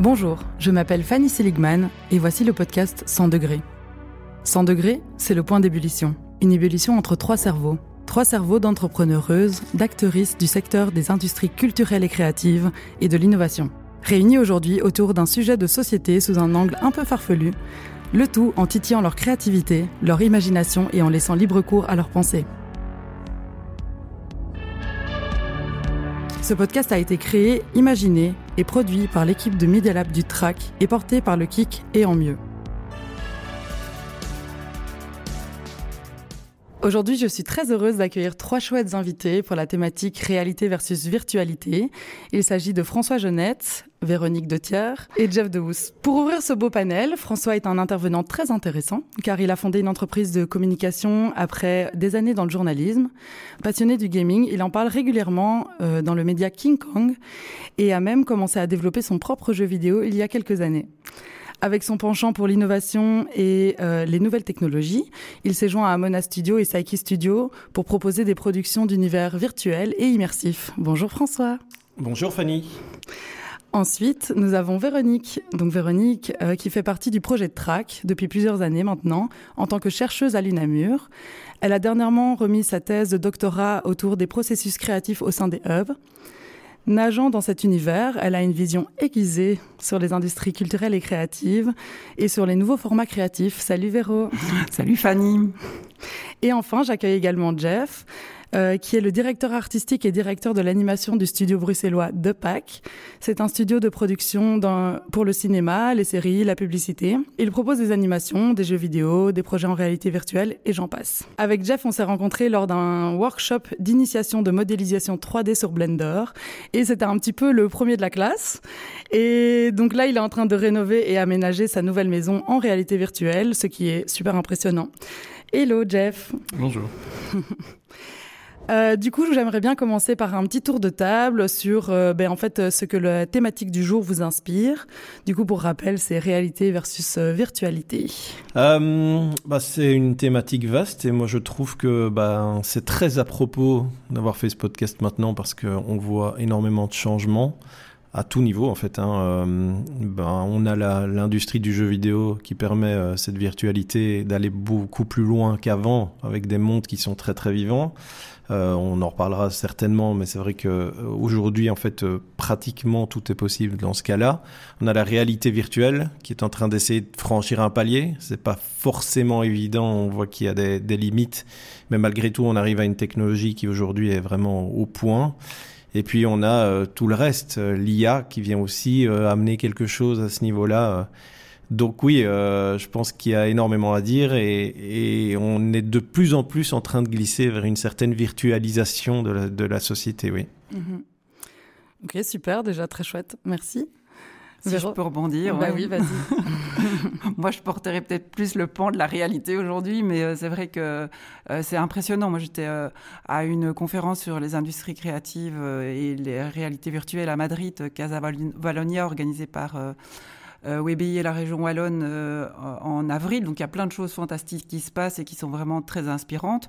Bonjour, je m'appelle Fanny Seligman et voici le podcast 100 degrés. 100 degrés, c'est le point d'ébullition. Une ébullition entre trois cerveaux. Trois cerveaux d'entrepreneureuses, d'actrices du secteur des industries culturelles et créatives et de l'innovation. Réunis aujourd'hui autour d'un sujet de société sous un angle un peu farfelu, le tout en titillant leur créativité, leur imagination et en laissant libre cours à leurs pensées. Ce podcast a été créé, imaginé et produit par l'équipe de Media Lab du TRAC et porté par le KIC et en mieux. Aujourd'hui, je suis très heureuse d'accueillir trois chouettes invités pour la thématique réalité versus virtualité. Il s'agit de François Jeunette, Véronique Dethier et Jeff Dehous. Pour ouvrir ce beau panel, François est un intervenant très intéressant car il a fondé une entreprise de communication après des années dans le journalisme. Passionné du gaming, il en parle régulièrement euh, dans le média King Kong et a même commencé à développer son propre jeu vidéo il y a quelques années. Avec son penchant pour l'innovation et euh, les nouvelles technologies, il s'est joint à Mona Studio et Psyche Studio pour proposer des productions d'univers virtuels et immersifs. Bonjour François. Bonjour Fanny. Ensuite, nous avons Véronique. Donc Véronique, euh, qui fait partie du projet de TRAC depuis plusieurs années maintenant, en tant que chercheuse à l'UNAMUR. Elle a dernièrement remis sa thèse de doctorat autour des processus créatifs au sein des hubs. Nageant dans cet univers, elle a une vision aiguisée sur les industries culturelles et créatives et sur les nouveaux formats créatifs. Salut Véro. Salut Fanny. Et enfin, j'accueille également Jeff. Euh, qui est le directeur artistique et directeur de l'animation du studio bruxellois The Pack. C'est un studio de production pour le cinéma, les séries, la publicité. Il propose des animations, des jeux vidéo, des projets en réalité virtuelle et j'en passe. Avec Jeff, on s'est rencontrés lors d'un workshop d'initiation de modélisation 3D sur Blender et c'était un petit peu le premier de la classe. Et donc là, il est en train de rénover et aménager sa nouvelle maison en réalité virtuelle, ce qui est super impressionnant. Hello Jeff. Bonjour. Euh, du coup, j'aimerais bien commencer par un petit tour de table sur euh, ben, en fait, ce que la thématique du jour vous inspire. Du coup, pour rappel, c'est réalité versus euh, virtualité. Bah, c'est une thématique vaste et moi je trouve que bah, c'est très à propos d'avoir fait ce podcast maintenant parce qu'on voit énormément de changements à tout niveau en fait. Hein. Ben, on a l'industrie du jeu vidéo qui permet cette virtualité d'aller beaucoup plus loin qu'avant avec des mondes qui sont très très vivants. Euh, on en reparlera certainement, mais c'est vrai que euh, aujourd'hui, en fait, euh, pratiquement tout est possible dans ce cas-là. On a la réalité virtuelle qui est en train d'essayer de franchir un palier. C'est pas forcément évident. On voit qu'il y a des, des, limites, mais malgré tout, on arrive à une technologie qui aujourd'hui est vraiment au point. Et puis on a tout le reste, l'IA qui vient aussi amener quelque chose à ce niveau-là donc oui, euh, je pense qu'il y a énormément à dire et, on est de plus en plus en train de glisser vers une certaine virtualisation de la, société, oui. Mhm. Ok, super, déjà très chouette, merci. Si je peux rebondir. Bah oui, vas-y. Moi, je porterais peut-être plus le pan de la réalité aujourd'hui, mais euh, c'est vrai que euh, c'est impressionnant. Moi, j'étais à une conférence sur les industries créatives et les réalités virtuelles à Madrid, Casa Valonia, organisée par euh, et la région Wallonne euh, en avril. Donc il y a plein de choses fantastiques qui se passent et qui sont vraiment très inspirantes.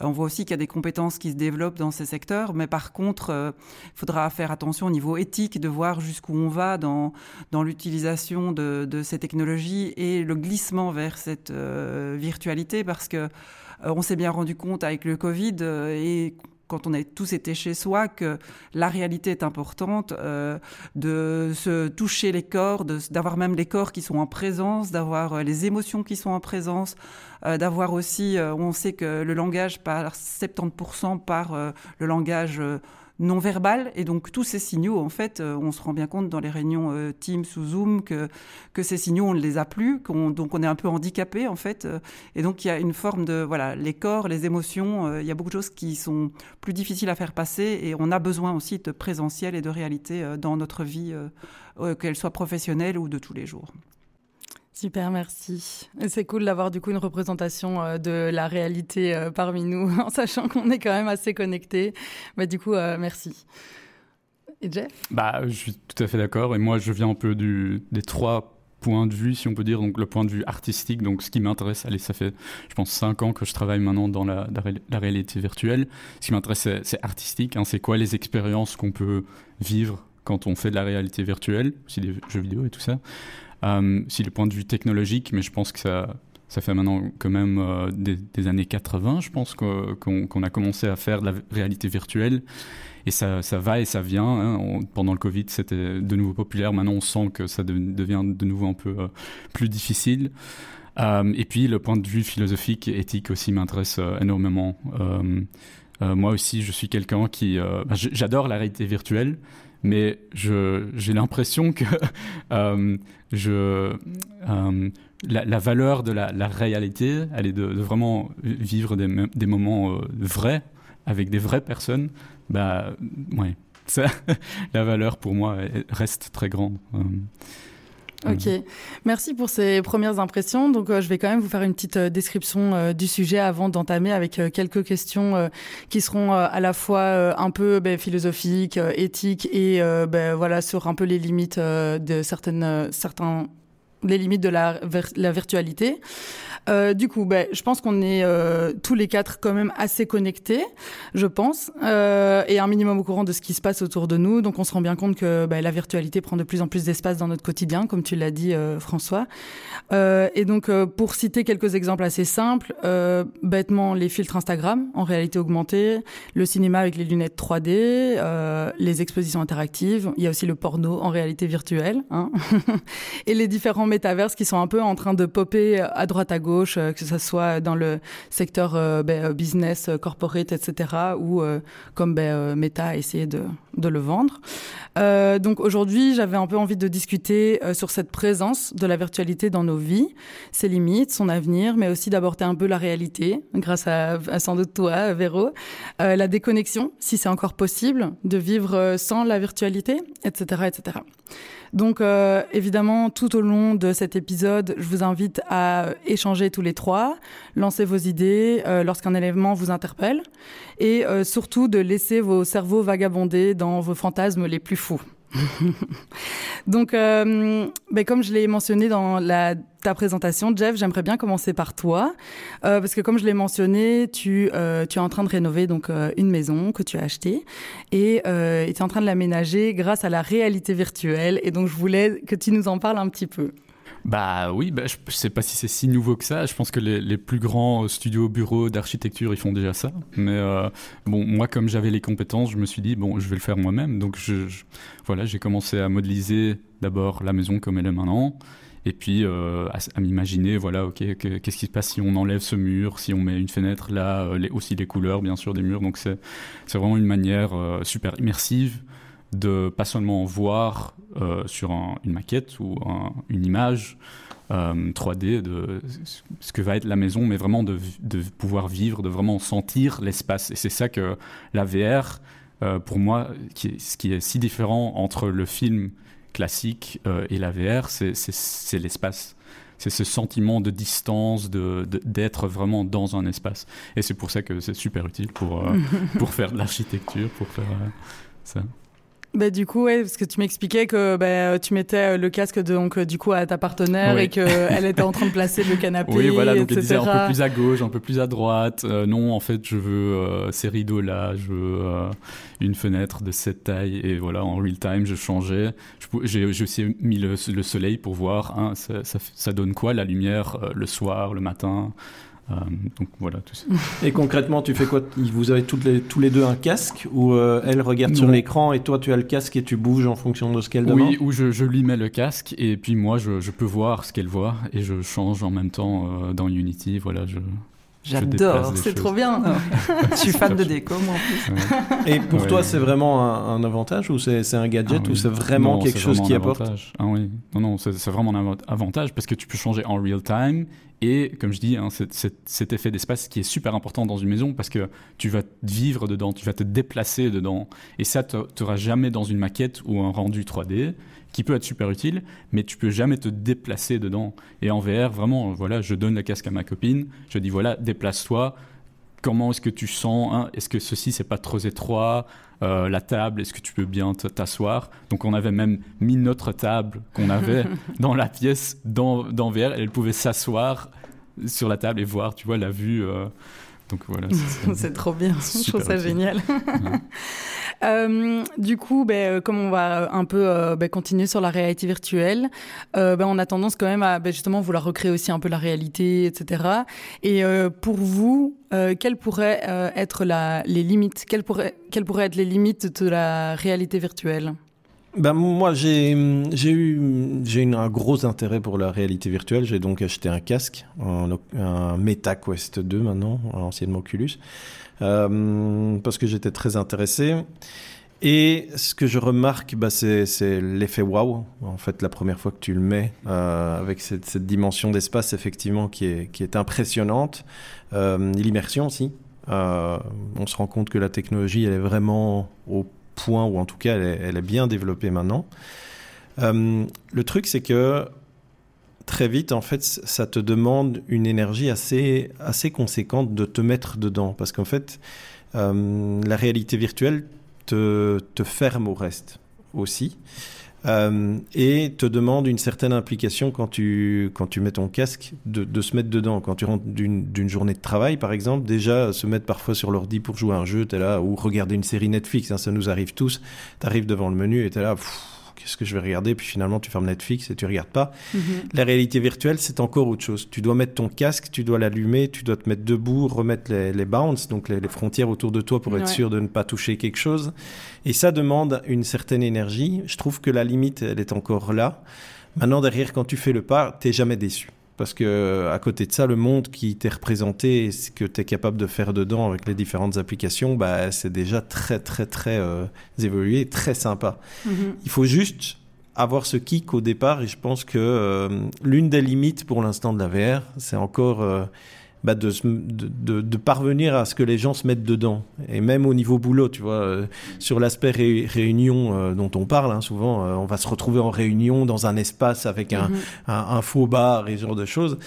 Euh, on voit aussi qu'il y a des compétences qui se développent dans ces secteurs, mais par contre, il euh, faudra faire attention au niveau éthique de voir jusqu'où on va dans, dans l'utilisation de, de, ces technologies et le glissement vers cette virtualité, parce que on s'est bien rendu compte avec le Covid et quand on a tous été chez soi, que la réalité est importante, euh, de se toucher les corps, d'avoir même les corps qui sont en présence, d'avoir euh, les émotions qui sont en présence, euh, d'avoir aussi, on sait que le langage par 70% par le langage non verbal. Et donc tous ces signaux, en fait, euh, on se rend bien compte dans les réunions euh, Teams ou Zoom que, que ces signaux, on ne les a plus, donc on est un peu handicapé, en fait. Euh, et donc il y a une forme de, voilà, les corps, les émotions, il y a beaucoup de choses qui sont plus difficiles à faire passer et on a besoin aussi de présentiel et de réalité dans notre vie, qu'elle soit professionnelle ou de tous les jours. Super, merci. C'est cool d'avoir du coup une représentation euh, de la réalité euh, parmi nous, en sachant qu'on est quand même assez connectés. Bah, du coup, euh, merci. Et Jeff? Bah, Je suis tout à fait d'accord. Et moi, je viens un peu des trois points de vue, si on peut dire. Donc, le point de vue artistique, donc ce qui m'intéresse, allez, ça fait, je pense, cinq ans que je travaille maintenant dans la, la, réalité virtuelle. Ce qui m'intéresse, c'est artistique. Hein, c'est quoi les expériences qu'on peut vivre quand on fait de la réalité virtuelle, aussi des jeux vidéo et tout ça. Euh, si le point de vue technologique, mais je pense que ça, ça fait maintenant quand même euh, des, années 80, je pense qu'on a commencé à faire de la réalité virtuelle. Et ça, ça va et ça vient. Hein. pendant le Covid, c'était de nouveau populaire. Maintenant, on sent que ça devient de nouveau un peu euh, plus difficile. et puis, le point de vue philosophique et éthique aussi m'intéresse énormément. moi aussi, je suis quelqu'un qui... Bah, j'adore la réalité virtuelle, mais j'ai l'impression que euh, je, euh, la, valeur de la, réalité, elle est de, vraiment vivre des, moments euh, vrais avec des vraies personnes. Bah, ouais, ça, la valeur pour moi reste très grande. Ok, merci pour ces premières impressions. Donc, euh, je vais quand même vous faire une petite euh, description euh, du sujet avant d'entamer avec quelques questions qui seront à la fois un peu ben, philosophiques, éthiques et ben, voilà sur un peu les limites de certaines certains les limites de la, virtualité. Euh, du coup, ben, je pense qu'on est euh, tous les quatre quand même assez connectés, je pense, euh, et un minimum au courant de ce qui se passe autour de nous. Donc, on se rend bien compte que ben, la virtualité prend de plus en plus d'espace dans notre quotidien, comme tu l'as dit, François. Et donc, pour citer quelques exemples assez simples, bêtement, les filtres Instagram en réalité augmentée, le cinéma avec les lunettes 3D, les expositions interactives. Il y a aussi le porno en réalité virtuelle, hein et les différents métaverses qui sont un peu en train de popper à droite à gauche euh, que ce soit dans le secteur euh, ben, euh, business, corporate, etc., ou comme ben, Meta a essayé de, de le vendre. donc aujourd'hui, j'avais un peu envie de discuter sur cette présence de la virtualité dans nos vies, ses limites, son avenir, mais aussi d'aborder un peu la réalité, grâce à, sans doute toi, Véro, la déconnexion, si c'est encore possible, de vivre sans la virtualité, etc., etc. Donc euh, évidemment, tout au long de cet épisode, je vous invite à échanger tous les trois, lancer vos idées euh, lorsqu'un élément vous interpelle, et euh, surtout de laisser vos cerveaux vagabonder dans vos fantasmes les plus fous. Donc, euh, ben comme je l'ai mentionné dans ta présentation, Jeff, j'aimerais bien commencer par toi, euh, parce que comme je l'ai mentionné, tu, euh, tu es en train de rénover donc une maison que tu as achetée et tu es en train de l'aménager grâce à la réalité virtuelle. Et donc, je voulais que tu nous en parles un petit peu. Bah oui, bah, je, ne sais pas si c'est si nouveau que ça. Je pense que les, plus grands studios, bureaux d'architecture, ils font déjà ça. Mais euh, bon, moi, comme j'avais les compétences, je me suis dit bon, je vais le faire moi-même. Donc voilà, j'ai commencé à modéliser d'abord la maison comme elle est maintenant. Et puis euh, à, m'imaginer, voilà, ok, qu'est-ce qui se passe si on enlève ce mur, si on met une fenêtre là, euh, aussi les couleurs, bien sûr, des murs. Donc c'est vraiment une manière euh, super immersive de pas seulement voir euh, sur une maquette ou une image 3D euh, de ce que va être la maison, mais vraiment de, pouvoir vivre, de vraiment sentir l'espace. Et c'est ça que la VR, euh, pour moi, qui ce qui est si différent entre le film classique et la VR, c'est l'espace c'est ce sentiment de distance, d'être de, vraiment dans un espace. Et c'est pour ça que c'est super utile pour, pour faire de l'architecture, pour faire ça. Bah, du coup, ouais, parce que tu m'expliquais que bah, tu mettais euh, le casque de, donc, euh, du coup, à ta partenaire et qu'elle était en train de placer le canapé. Oui, voilà, donc elle disait un peu plus à gauche, un peu plus à droite. Euh, non, en fait, je veux ces rideaux-là, je veux une fenêtre de cette taille. Et voilà, en real time, je changeais. J'ai aussi mis le, soleil pour voir hein, ça, ça, ça, donne quoi la lumière le soir, le matin. Euh, donc voilà tout ça. Et concrètement, tu fais quoi? Vous avez toutes les, tous les deux un casque ou euh, elle regarde sur l'écran et toi tu as le casque et tu bouges en fonction de ce qu'elle demande? Oui, ou je, je, lui mets le casque et puis moi je, je peux voir ce qu'elle voit et je change en même temps euh, dans Unity. Voilà, je, J'adore, c'est trop bien. je suis fan de déco, moi en plus. Et pour toi, c'est vraiment un, avantage ou c'est un gadget ah ou c'est vraiment quelque chose qui apporte? Ah oui, non, non, c'est vraiment un avantage parce que tu peux changer en real time et comme je dis, hein, cet effet d'espace qui est super important dans une maison parce que tu vas vivre dedans, tu vas te déplacer dedans et ça, tu n'auras jamais dans une maquette ou un rendu 3D qui peut être super utile, mais tu peux jamais te déplacer dedans. Et en VR, vraiment, voilà, je donne le casque à ma copine, je dis voilà, déplace-toi. Comment est-ce que tu sens hein, Est-ce que ceci c'est pas trop étroit? Euh, La table, est-ce que tu peux bien t'asseoir? Donc on avait même mis notre table qu'on avait dans la pièce dans, dans VR. Elle pouvait s'asseoir sur la table et voir, tu vois, la vue. Euh, Donc voilà. c'est trop bien. Je trouve ça génial. Euh, du coup, ben, comme on va un peu ben, continuer sur la réalité virtuelle, ben, on a tendance quand même à justement vouloir recréer aussi un peu la réalité, etc. Et pour vous, quelles pourraient être la, les limites quelles pourraient, être les limites de la réalité virtuelle? Ben, moi, j'ai eu j'ai un gros intérêt pour la réalité virtuelle. J'ai donc acheté un casque, un, un Meta Quest 2 maintenant, anciennement Oculus, euh, parce que j'étais très intéressé. Et ce que je remarque, bah, c'est l'effet waouh. En fait, la première fois que tu le mets, euh, avec cette, dimension d'espace, effectivement, qui est, impressionnante. Euh, L'immersion aussi. Euh, on se rend compte que la technologie, elle est vraiment au point, ou en tout cas elle est, bien développée maintenant. Le truc, c'est que très vite, en fait, ça te demande une énergie assez, conséquente de te mettre dedans. Parce qu'en fait, la réalité virtuelle te, te ferme au reste aussi. Euh, et te demande une certaine implication quand tu, quand tu mets ton casque de, se mettre dedans. Quand tu rentres d'une journée de travail, par exemple, déjà se mettre parfois sur l'ordi pour jouer à un jeu, es là, ou regarder une série Netflix, hein, ça nous arrive tous. Tu arrives devant le menu et tu es là, qu'est-ce que je vais regarder Puis finalement, tu fermes Netflix et tu regardes pas. Mhm. La réalité virtuelle, c'est encore autre chose. Tu dois mettre ton casque, tu dois l'allumer, tu dois te mettre debout, remettre les, les bounds, donc les, frontières autour de toi pour être sûr de ne pas toucher quelque chose. Et ça demande une certaine énergie. Je trouve que la limite, elle est encore là. Maintenant, derrière, quand tu fais le pas, t'es jamais déçu. Parce que à côté de ça, le monde qui t'est représenté, ce que tu es capable de faire dedans avec les différentes applications, bah, c'est déjà très très très euh, évolué, très sympa. Mm-hmm. Il faut juste avoir ce kick au départ et je pense que euh, l'une des limites pour l'instant de la VR, c'est encore euh, bah, de, de, de, parvenir à ce que les gens se mettent dedans. Et même au niveau boulot, tu vois, euh, sur l'aspect réunion euh, dont on parle, hein, souvent, euh, on va se retrouver en réunion dans un espace avec un, mhm. un, faux bar et ce genre de choses.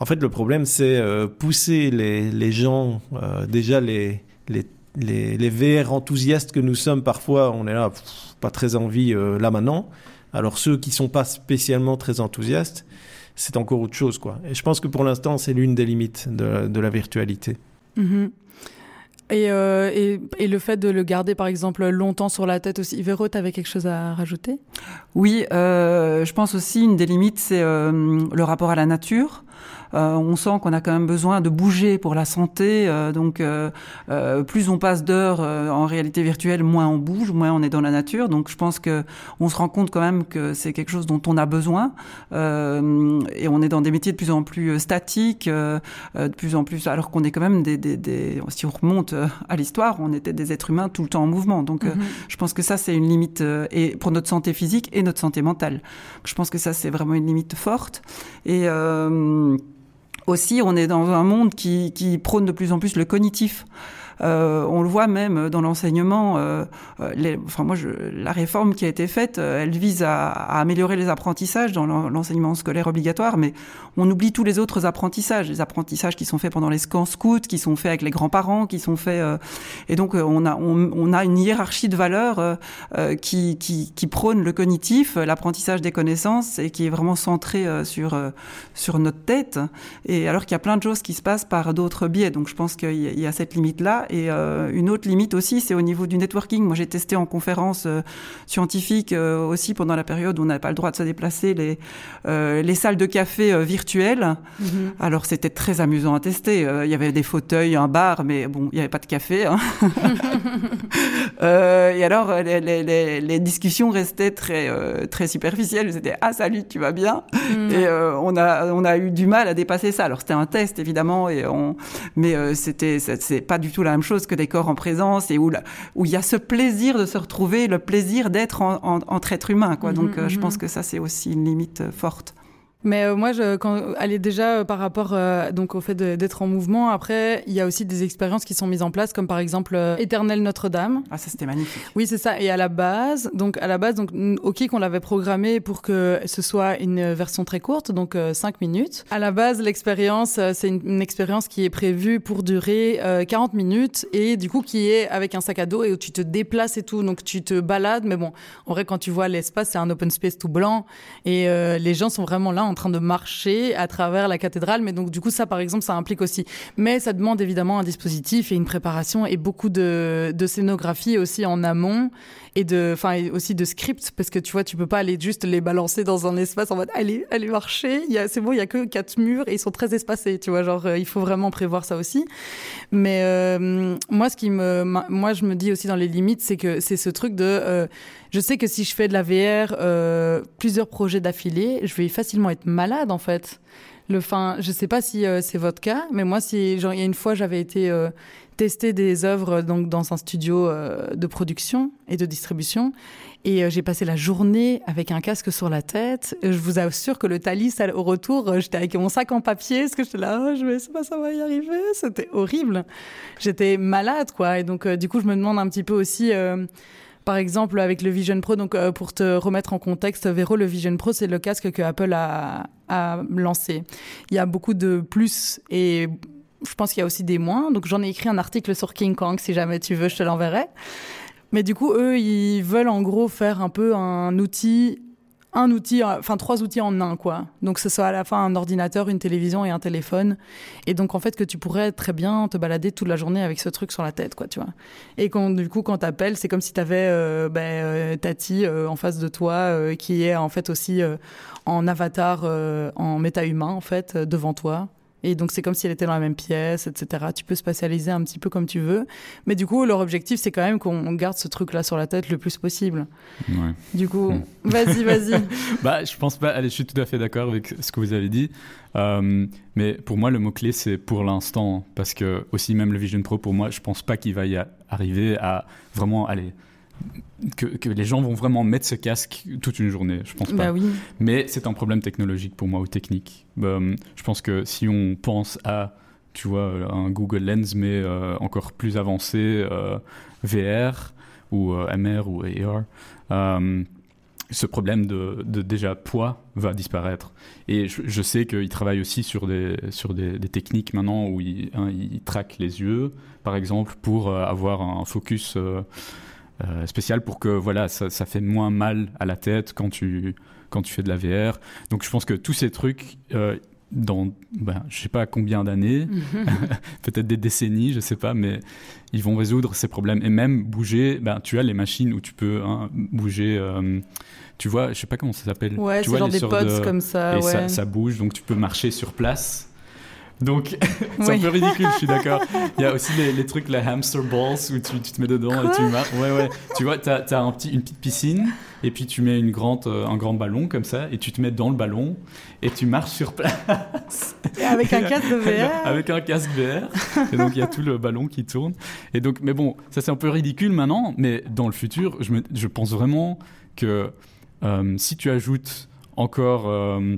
En fait, le problème, c'est pousser les, les gens, déjà les, les, les, les, VR enthousiastes que nous sommes, parfois, on est là, pas très envie là maintenant. Alors ceux qui sont pas spécialement très enthousiastes, c'est encore autre chose. Quoi. Et je pense que pour l'instant, c'est l'une des limites de, la virtualité. Mhm. Euh, et, et, le fait de le garder, par exemple, longtemps sur la tête aussi. Véro, tu avais quelque chose à rajouter? Oui, euh, je pense aussi une des limites, c'est euh, le rapport à la nature. Euh, on sent qu'on a quand même besoin de bouger pour la santé. Euh, donc, euh, plus on passe d'heures en réalité virtuelle, moins on bouge, moins on est dans la nature. Donc, je pense que on se rend compte quand même que c'est quelque chose dont on a besoin. et on est dans des métiers de plus en plus statiques, de plus en plus, alors qu'on est quand même des, des, des, si on remonte à l'histoire, on était des êtres humains tout le temps en mouvement. Donc, mm-hmm. je pense que ça, c'est une limite et pour notre santé physique et notre santé mentale. Je pense que ça, c'est vraiment une limite forte. Et aussi, on est dans un monde qui, qui prône de plus en plus le cognitif. Euh, on le voit même dans l'enseignement. Euh, euh enfin, moi, la réforme qui a été faite, elle vise à, améliorer les apprentissages dans l'enseignement scolaire obligatoire, mais on oublie tous les autres apprentissages, les apprentissages qui sont faits pendant les scans scouts, qui sont faits avec les grands-parents, qui sont faits. Et donc, on a, une hiérarchie de valeurs qui, prône le cognitif, l'apprentissage des connaissances, et qui est vraiment centré sur sur notre tête. Et alors qu'il y a plein de choses qui se passent par d'autres biais. Donc, je pense qu'il y a cette Et euh, une autre limite aussi, c'est au niveau du networking. Moi, j'ai testé en conférence euh, scientifique euh, aussi pendant la période où on n'avait pas le droit de se déplacer les, les salles de café virtuelles. Mm-hmm. Alors, c'était très amusant à tester. Il y avait des fauteuils, un bar, mais bon, il n'y avait pas de café. Hein. et alors, les, les, les, discussions restaient très, très superficielles. C'était Ah, salut, tu vas bien? Mm. Et on, a, on a eu du mal à dépasser ça. Alors, c'était un test, évidemment, et on... mais c'était c'est pas du tout la même chose que des corps en présence et où où il y a ce plaisir de se retrouver, le plaisir d'être entre êtres humains. Quoi. Donc, euh, je pense mhm. que ça, c'est aussi une limite euh, forte. Mais euh, moi, je, quand, elle est déjà euh, par rapport euh, donc au fait d'être en mouvement. Après, il y a aussi des expériences qui sont mises en place, comme par exemple Éternel Notre-Dame. Ah, ça c'était magnifique. Oui, c'est ça. Et à la base, donc à la base, donc ok qu'on l'avait programmé pour que ce soit une version très courte, donc 5 minutes. À la base, l'expérience, c'est une, une, expérience qui est prévue pour durer 40 minutes et du coup qui est avec un sac à dos et où tu te déplaces et tout, donc tu te balades. Mais bon, en vrai, quand tu vois l'espace, c'est un open space tout blanc et les gens sont vraiment là en train de marcher à travers la cathédrale. Mais donc, du coup, ça, par exemple, ça implique aussi. Mais ça demande évidemment un dispositif et une préparation et beaucoup de, de scénographie aussi en amont et de, enfin, aussi de script parce que tu vois, tu peux pas aller juste les balancer dans un espace en mode allez, allez marcher. C'est bon, il y a que quatre murs et ils sont très espacés. Tu vois, genre, euh, il faut vraiment prévoir ça aussi. Mais euh, moi, ce qui me, moi, je me dis aussi dans les limites, c'est que c'est ce truc de, euh, je sais que si je fais de la VR, plusieurs projets d'affilée, je vais facilement être malade en fait. Le fin, je sais pas si c'est votre cas, mais moi, si genre il y a une fois, j'avais été tester des œuvres donc dans un studio euh, de production et de distribution. Et euh, j'ai passé la journée avec un casque sur la tête. Je vous assure que le Thalys, au retour, euh, j'étais avec mon sac en papier, parce que j'étais là, oh, je vais, pas, ça va y arriver. C'était horrible. J'étais malade, quoi. Et donc, du coup, je me demande un petit peu aussi par exemple avec le Vision Pro. Donc pour te remettre en contexte, Véro, le Vision Pro, c'est le casque que Apple a, a, lancé. Il y a beaucoup de plus et je pense qu'il y a aussi des moins. Donc j'en ai écrit un article sur King Kong, si jamais tu veux, je te l'enverrai. Mais du coup, eux, ils veulent en gros faire un peu un outil, un outil, enfin trois outils en un, quoi. Donc ce soit à la fin un ordinateur, une télévision et un téléphone. Et donc en fait que tu pourrais très bien te balader toute la journée avec ce truc sur la tête, quoi, tu vois. Et quand, du coup, quand t'appelles, c'est comme si t'avais euh, ben, euh, Tati euh, en face de toi, qui est en fait aussi en avatar, en méta-humain, en fait, devant toi. Et donc, c'est comme si elle était dans la même pièce, etc. Tu peux spatialiser un petit peu comme tu veux. Mais du coup, leur objectif, c'est quand même qu'on garde ce truc-là sur la tête le plus possible. Ouais. Du coup, hmm. vas-y, vas-y. bah, je pense pas. Allez, je suis tout à fait d'accord avec ce que vous avez dit. Euh, mais pour moi, le mot-clé, c'est pour l'instant. Parce que, aussi, même le Vision Pro, pour moi, je pense pas qu'il va y arriver à vraiment, aller que, les gens vont vraiment mettre ce casque toute une journée, je pense pas. Bah oui. Mais c'est un problème technologique pour moi ou technique. Bah, je pense que si on pense à, tu vois, un Google Lens mais euh, encore plus avancé, euh, VR ou euh, MR ou AR, ce problème de, déjà poids va disparaître. Et je, sais qu'ils travaillent aussi sur des, sur des, techniques maintenant où ils, hein, ils, traquent les yeux, par exemple, pour avoir un focus euh, spécial pour que voilà, ça, ça, fait moins mal à la tête quand tu, quand tu fais de la VR. Donc je pense que tous ces trucs, euh, dans ben, je sais pas combien d'années, peut-être des décennies, je sais pas, mais ils vont résoudre ces problèmes et même bouger. Ben, tu as les machines où tu peux hein, bouger. Euh, tu vois, je sais pas comment ça s'appelle. Ouais, tu vois, genre des pods comme ça. Et ça, ça, bouge, donc tu peux marcher sur place. Donc, c'est un peu ridicule, je suis d'accord. Il y a aussi les, trucs, la hamster balls, où tu, te mets dedans et tu marches. Ouais, ouais. Tu vois, tu as, un petit, une petite piscine, et puis tu mets une grande, euh, un grand ballon comme ça, et tu te mets dans le ballon, et tu marches sur place. Et avec un casque de VR Avec un casque VR. Et donc, il y a tout le ballon qui tourne. Et donc, mais bon, ça c'est un peu ridicule maintenant, mais dans le futur, je, me, je pense vraiment que euh, si tu ajoutes encore euh,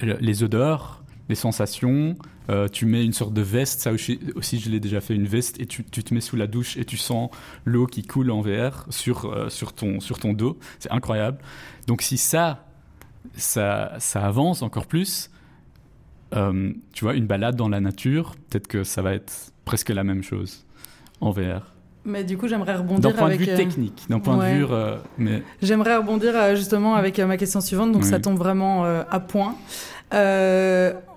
les odeurs, les sensations, euh, tu mets une sorte de veste, ça aussi, je l'ai déjà fait, une veste, et tu, te mets sous la douche et tu sens l'eau qui coule en VR sur, euh, sur, ton, sur ton dos. C'est incroyable. Donc si ça, ça, ça avance encore plus, euh, tu vois, une balade dans la nature, peut-être que ça va être presque la même chose en VR. Mais du coup, j'aimerais rebondir d'un point de vue technique, d'un point de vue. mais... J'aimerais rebondir justement avec ma question suivante, donc ça tombe vraiment à point.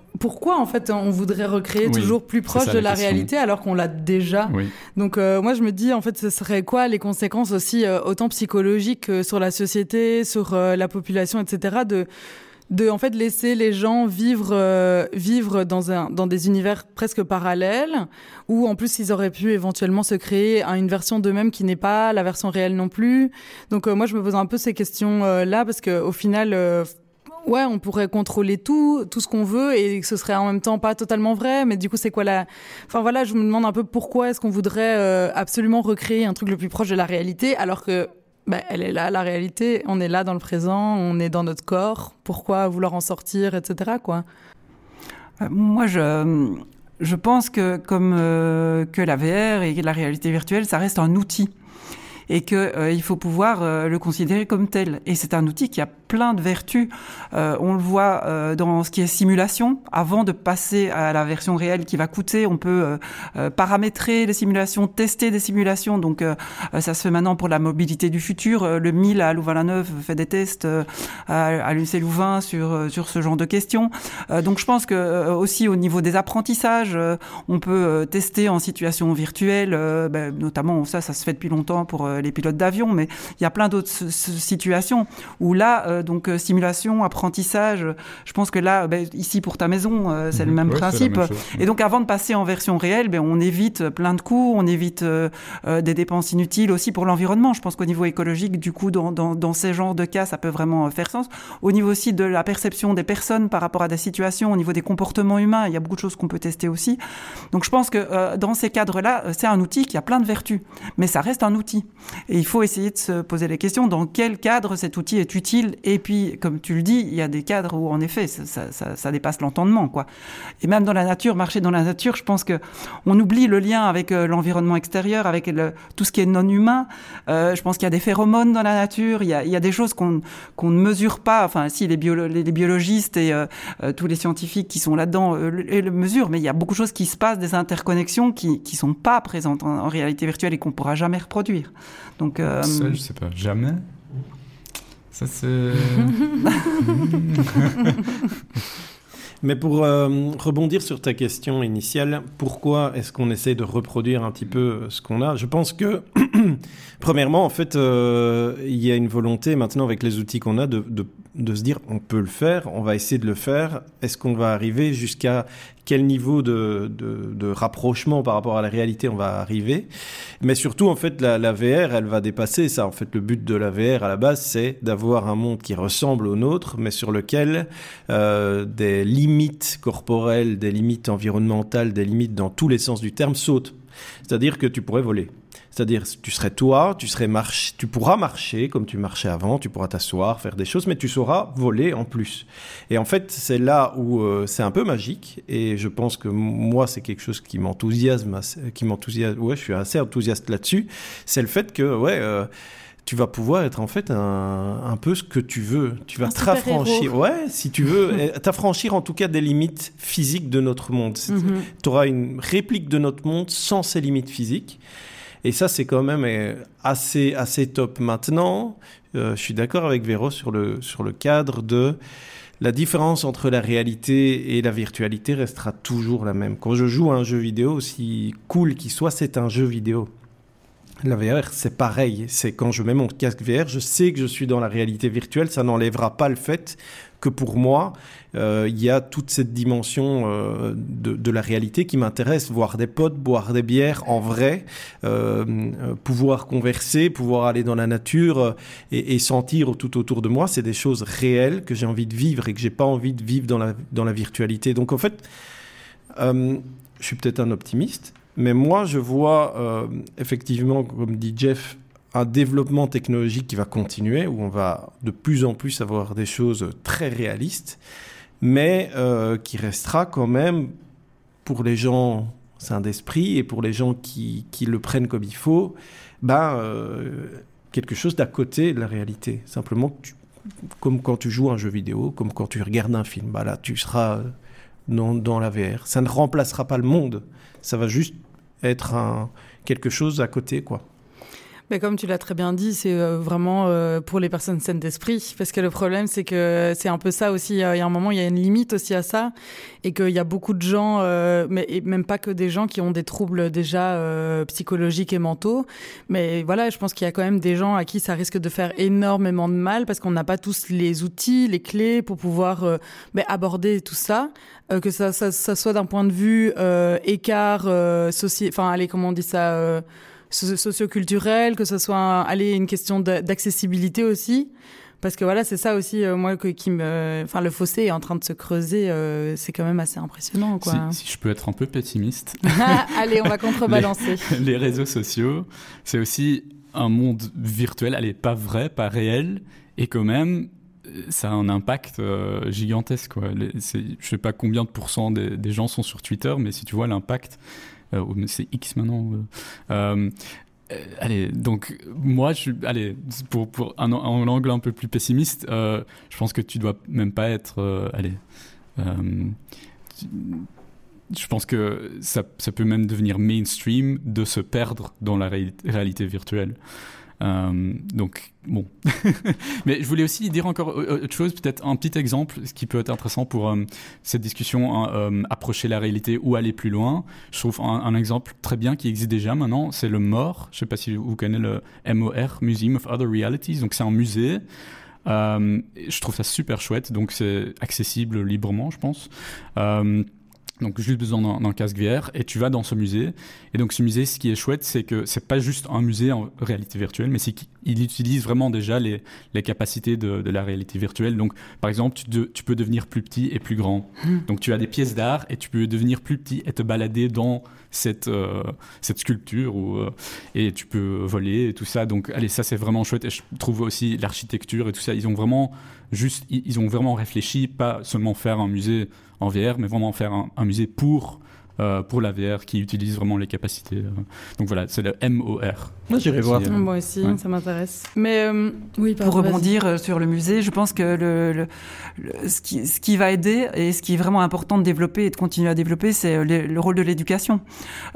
Euh, pourquoi en fait on voudrait recréer toujours plus proche de la, réalité alors qu'on l'a déjà Donc euh, moi je me dis en fait ce serait quoi les conséquences aussi euh, autant psychologiques sur la société, sur euh, la population, etc. de de en fait laisser les gens vivre vivre dans un dans des univers presque parallèles où en plus ils auraient pu éventuellement se créer une version d'eux-mêmes qui n'est pas la version réelle non plus. Donc moi je me pose un peu ces questions là parce que au final ouais, on pourrait contrôler tout, tout ce qu'on veut et ce serait en même temps pas totalement vrai. Mais du coup, c'est quoi la. Enfin voilà, je me demande un peu pourquoi est-ce qu'on voudrait euh, absolument recréer un truc le plus proche de la réalité alors que. Bah, elle est là, la réalité. On est là dans le présent, on est dans notre corps. Pourquoi vouloir en sortir, etc. Quoi. Euh, moi, je, je pense que comme euh, que la VR et la réalité virtuelle, ça reste un outil et qu'il il faut pouvoir le considérer comme tel. Et c'est un outil qui a plein de vertus. Euh, on le voit euh, dans ce qui est simulation. Avant de passer à la version réelle qui va coûter, on peut euh, paramétrer les simulations, tester des simulations. Donc ça se fait maintenant pour la mobilité du futur. Le 1000 à Louvain-la-Neuve fait des tests à, à l'UNC Louvain sur sur ce genre de questions. donc je pense que aussi au niveau des apprentissages, on peut tester en situation virtuelle, ben, notamment ça, ça se fait depuis longtemps pour les pilotes d'avion, mais il y a plein d'autres situations où là, donc simulation, apprentissage, je pense que là, ben, ici pour ta maison, euh, c'est le mhm. même principe. Et donc avant de passer en version réelle, ben, on évite plein de coûts, on évite euh, euh, des dépenses inutiles aussi pour l'environnement. Je pense qu'au niveau écologique, du coup, dans, dans, dans, ces genres de cas, ça peut vraiment faire sens. Au niveau aussi de la perception des personnes par rapport à des situations, au niveau des comportements humains, il y a beaucoup de choses qu'on peut tester aussi. Donc je pense que dans ces cadres-là, c'est un outil qui a plein de vertus, mais ça reste un outil. Et il faut essayer de se poser les questions dans quel cadre cet outil est utile. Et puis, comme tu le dis, il y a des cadres où, en effet, ça, dépasse l'entendement, quoi. Et même dans la nature, marcher dans la nature, je pense que on oublie le lien avec euh, l'environnement extérieur, avec tout ce qui est non humain. Euh, je pense qu'il y a des phéromones dans la nature. Il y a, des choses qu'on ne mesure pas. Enfin, si les, biologistes et euh, euh, tous les scientifiques qui sont là-dedans le, mesurent, mais il y a beaucoup de choses qui se passent, des interconnexions qui qui sont pas présentes en, réalité virtuelle et qu'on pourra jamais reproduire. Donc, ça, je sais pas, jamais? Mais pour euh, rebondir sur ta question initiale, pourquoi est-ce qu'on essaie de reproduire un petit peu ce qu'on a? Je pense que, premièrement, en fait, euh, il y a une volonté maintenant avec les outils qu'on a de, de, se dire on peut le faire, on va essayer de le faire. Est-ce qu'on va arriver jusqu'à quel niveau de, de, rapprochement par rapport à la réalité on va arriver. Mais surtout, en fait, la, la, VR, elle va dépasser ça. En fait, le but de la VR à la base, c'est d'avoir un monde qui ressemble au nôtre, mais sur lequel euh, des limites corporelles, des limites environnementales, des limites dans tous les sens du terme sautent. C'est-à-dire que tu pourrais voler. C'est-à-dire, tu serais toi, tu, serais marche, tu pourras marcher comme tu marchais avant, tu pourras t'asseoir, faire des choses, mais tu sauras voler en plus. Et en fait, c'est là où euh, c'est un peu magique. Et je pense que moi, c'est quelque chose qui m'enthousiasme, qui m'enthousiasme. Ouais, je suis assez enthousiaste là-dessus. C'est le fait que, ouais. Euh, tu vas pouvoir être en fait un, un, peu ce que tu veux. Tu vas t'affranchir. Ouais, si tu veux, t'affranchir en tout cas des limites physiques de notre monde. Mm-hmm. Tu auras une réplique de notre monde sans ces limites physiques. Et ça, c'est quand même euh, assez, assez top. Maintenant, euh, je suis d'accord avec Véro sur le, sur le cadre de la différence entre la réalité et la virtualité restera toujours la même. Quand je joue à un jeu vidéo, aussi cool qu'il soit, c'est un jeu vidéo. La VR, c'est pareil. C'est quand je mets mon casque VR, je sais que je suis dans la réalité virtuelle. Ça n'enlèvera pas le fait que pour moi, euh, il y a toute cette dimension euh, de, la réalité qui m'intéresse. Voir des potes, boire des bières en vrai, euh, pouvoir converser, pouvoir aller dans la nature et, et, sentir tout autour de moi, c'est des choses réelles que j'ai envie de vivre et que j'ai pas envie de vivre dans la, dans la virtualité. Donc en fait, je suis peut-être un optimiste, mais moi, je vois effectivement, comme dit Jeff, un développement technologique qui va continuer, où on va de plus en plus avoir des choses très réalistes, mais euh, qui restera quand même pour les gens sains d'esprit et pour les gens qui, qui, le prennent comme il faut, ben, euh, quelque chose d'à côté de la réalité. Simplement, comme quand tu joues un jeu vidéo, comme quand tu regardes un film, ben là, tu seras dans, dans la VR. Ça ne remplacera pas le monde, ça va juste être un, quelque chose à côté, quoi. Mais comme tu l'as très bien dit, c'est euh, vraiment euh, pour les personnes saines d'esprit. Parce que le problème, c'est que c'est un peu ça aussi. Il y a un moment, il y a une limite aussi à ça. Et qu'il y a beaucoup de gens, euh, mais même pas que des gens qui ont des troubles déjà psychologiques et mentaux. Mais voilà, je pense qu'il y a quand même des gens à qui ça risque de faire énormément de mal parce qu'on n'a pas tous les outils, les clés pour pouvoir aborder tout ça. Que ça, ça, ça soit d'un point de vue euh, écart, euh, enfin, allez, comment on dit ça euh, socioculturel, que ce soit allez, une question d'accessibilité aussi. Parce que voilà, c'est ça aussi, euh, moi, que, qui me. Enfin, le fossé est en train de se creuser, euh, c'est quand même assez impressionnant, quoi. Si, si, je peux être un peu pessimiste. allez, on va contrebalancer. les, les réseaux sociaux, c'est aussi un monde virtuel, allez, pas vrai, pas réel, et quand même, ça a un impact euh, gigantesque. Quoi. Les, je sais pas combien de pourcents des, des, gens sont sur Twitter, mais si tu vois l'impact, c'est X maintenant. Euh, allez, donc moi, je, allez, pour, pour un, angle un peu plus pessimiste, je pense que tu dois même pas être, allez, je pense que ça, ça, peut même devenir mainstream de se perdre dans la réalité virtuelle. Euh, donc, bon. Mais je voulais aussi dire encore autre chose, peut-être un petit exemple, ce qui peut être intéressant pour euh, cette discussion, hein, euh, approcher la réalité ou aller plus loin. Je trouve un, exemple très bien qui existe déjà maintenant, c'est le MOR. Je ne sais pas si vous connaissez le MOR, Museum of Other Realities. Donc, c'est un musée. je trouve ça super chouette, donc c'est accessible librement, je pense. Donc juste besoin d'un casque VR et tu vas dans ce musée. Et donc ce musée, ce qui est chouette, c'est que c'est pas juste un musée en réalité virtuelle, mais c'est qu'il utilise vraiment déjà les, les capacités de, de, la réalité virtuelle. Donc par exemple, tu, tu, peux devenir plus petit et plus grand. Hmm. Donc tu as des pièces d'art et tu peux devenir plus petit et te balader dans cette, euh, cette sculpture ou, euh, et tu peux voler et tout ça. Donc allez, ça c'est vraiment chouette. Et je trouve aussi l'architecture et tout ça, ils ont vraiment juste, ils ont vraiment réfléchi, pas seulement faire un musée en VR, mais vraiment faire un, musée pour pour la VR qui utilise vraiment les capacités. Euh. Donc voilà, c'est le MOR. Moi, j'irai voir. Euh, Moi aussi, ça m'intéresse. Mais oui, pour rebondir sur le musée, je pense que le, ce, qui, ce, qui, va aider et ce qui est vraiment important de développer et de continuer à développer, c'est le, rôle de l'éducation.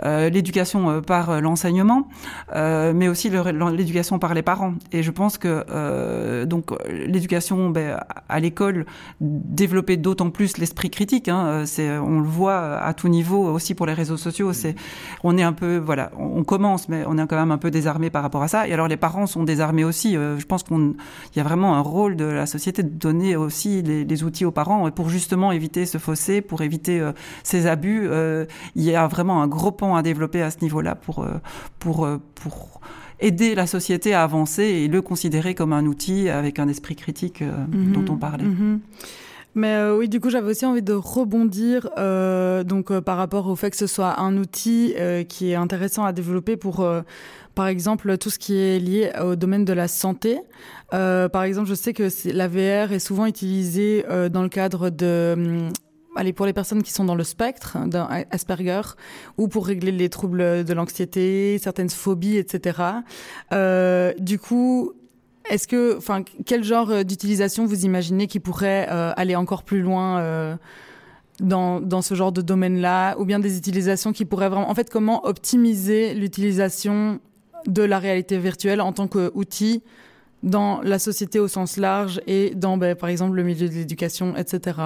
l'éducation par l'enseignement, mais aussi l'éducation par les parents. Et je pense que donc l'éducation ben, à l'école développer d'autant plus l'esprit critique. Hein, c'est on le voit à tout niveau aussi pour les réseaux sociaux. C'est, on est un peu, voilà, on commence, mais on est quand même un peu désarmé par rapport à ça. Et alors les parents sont désarmés aussi. Euh, je pense qu'il y a vraiment un rôle de la société de donner aussi les, outils aux parents pour justement éviter ce fossé, pour éviter euh, ces abus. Euh, il y a vraiment un gros pan à développer à ce niveau-là pour pour pour aider la société à avancer et le considérer comme un outil avec un esprit critique mhm. dont on parlait. Mhm. Mais euh, oui, du coup, j'avais aussi envie de rebondir euh, donc euh, par rapport au fait que ce soit un outil qui est intéressant à développer pour, par exemple, tout ce qui est lié au domaine de la santé. par exemple, je sais que la VR est souvent utilisée dans le cadre de hum, allez, pour les personnes qui sont dans le spectre d'un Asperger ou pour régler les troubles de l'anxiété, certaines phobies, etc. Du coup, est-ce que, enfin, quel genre euh, d'utilisation vous imaginez qui pourrait euh, aller encore plus loin euh, dans, dans ce genre de domaine-là, ou bien des utilisations qui pourraient vraiment, en fait, comment optimiser l'utilisation de la réalité virtuelle en tant qu'outil dans la société au sens large et dans, ben, par exemple, le milieu de l'éducation, etc.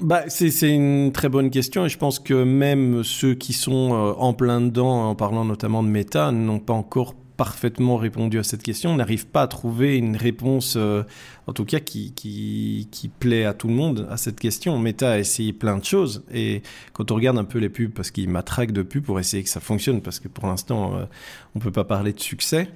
Bah, c'est une très bonne question et je pense que même ceux qui sont en plein dedans, en parlant notamment de méta, n'ont pas encore parfaitement répondu à cette question. On n'arrive pas à trouver une réponse, euh, en tout cas, qui, plaît à tout le monde à cette question. Meta a essayé plein de choses. Et quand on regarde un peu les pubs, parce qu'ils m'attraquent de pubs pour essayer que ça fonctionne, parce que pour l'instant, euh, on peut pas parler de succès.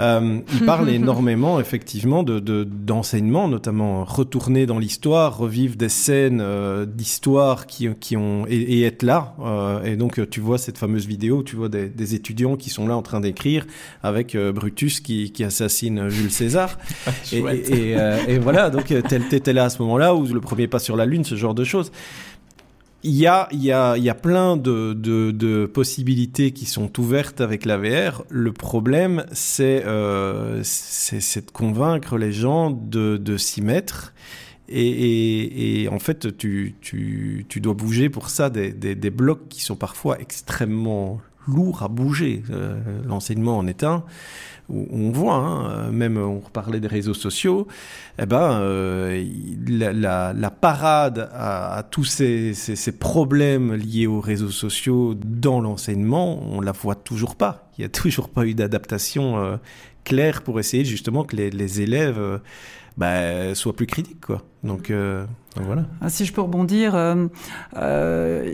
Euh, il parle énormément, effectivement, de, d'enseignement, notamment retourner dans l'histoire, revivre des scènes euh, d'histoire qui, qui ont et, être là. Euh, et donc, tu vois cette fameuse vidéo, tu vois des, des étudiants qui sont là en train d'écrire avec Brutus qui, qui, assassine Jules César. et, et, et, voilà, donc t'étais là à ce moment-là où le premier pas sur la lune, ce genre de choses il y a, y, a, y a plein de, de, de, possibilités qui sont ouvertes avec la VR. Le problème, c'est euh, de convaincre les gens de, de s'y mettre. Et, et, et, en fait, tu, tu, tu, dois bouger pour ça des, des, blocs qui sont parfois extrêmement lourds à bouger. Euh, L'enseignement en est un on voit, hein, même on parlait des réseaux sociaux, eh ben, euh, la, parade à, tous ces, problèmes liés aux réseaux sociaux dans l'enseignement, on la voit toujours pas. Il n'y a toujours pas eu d'adaptation euh, claire pour essayer justement que les, élèves euh, bah, soient plus critiques. Quoi. Donc, voilà. Ah, si je peux rebondir,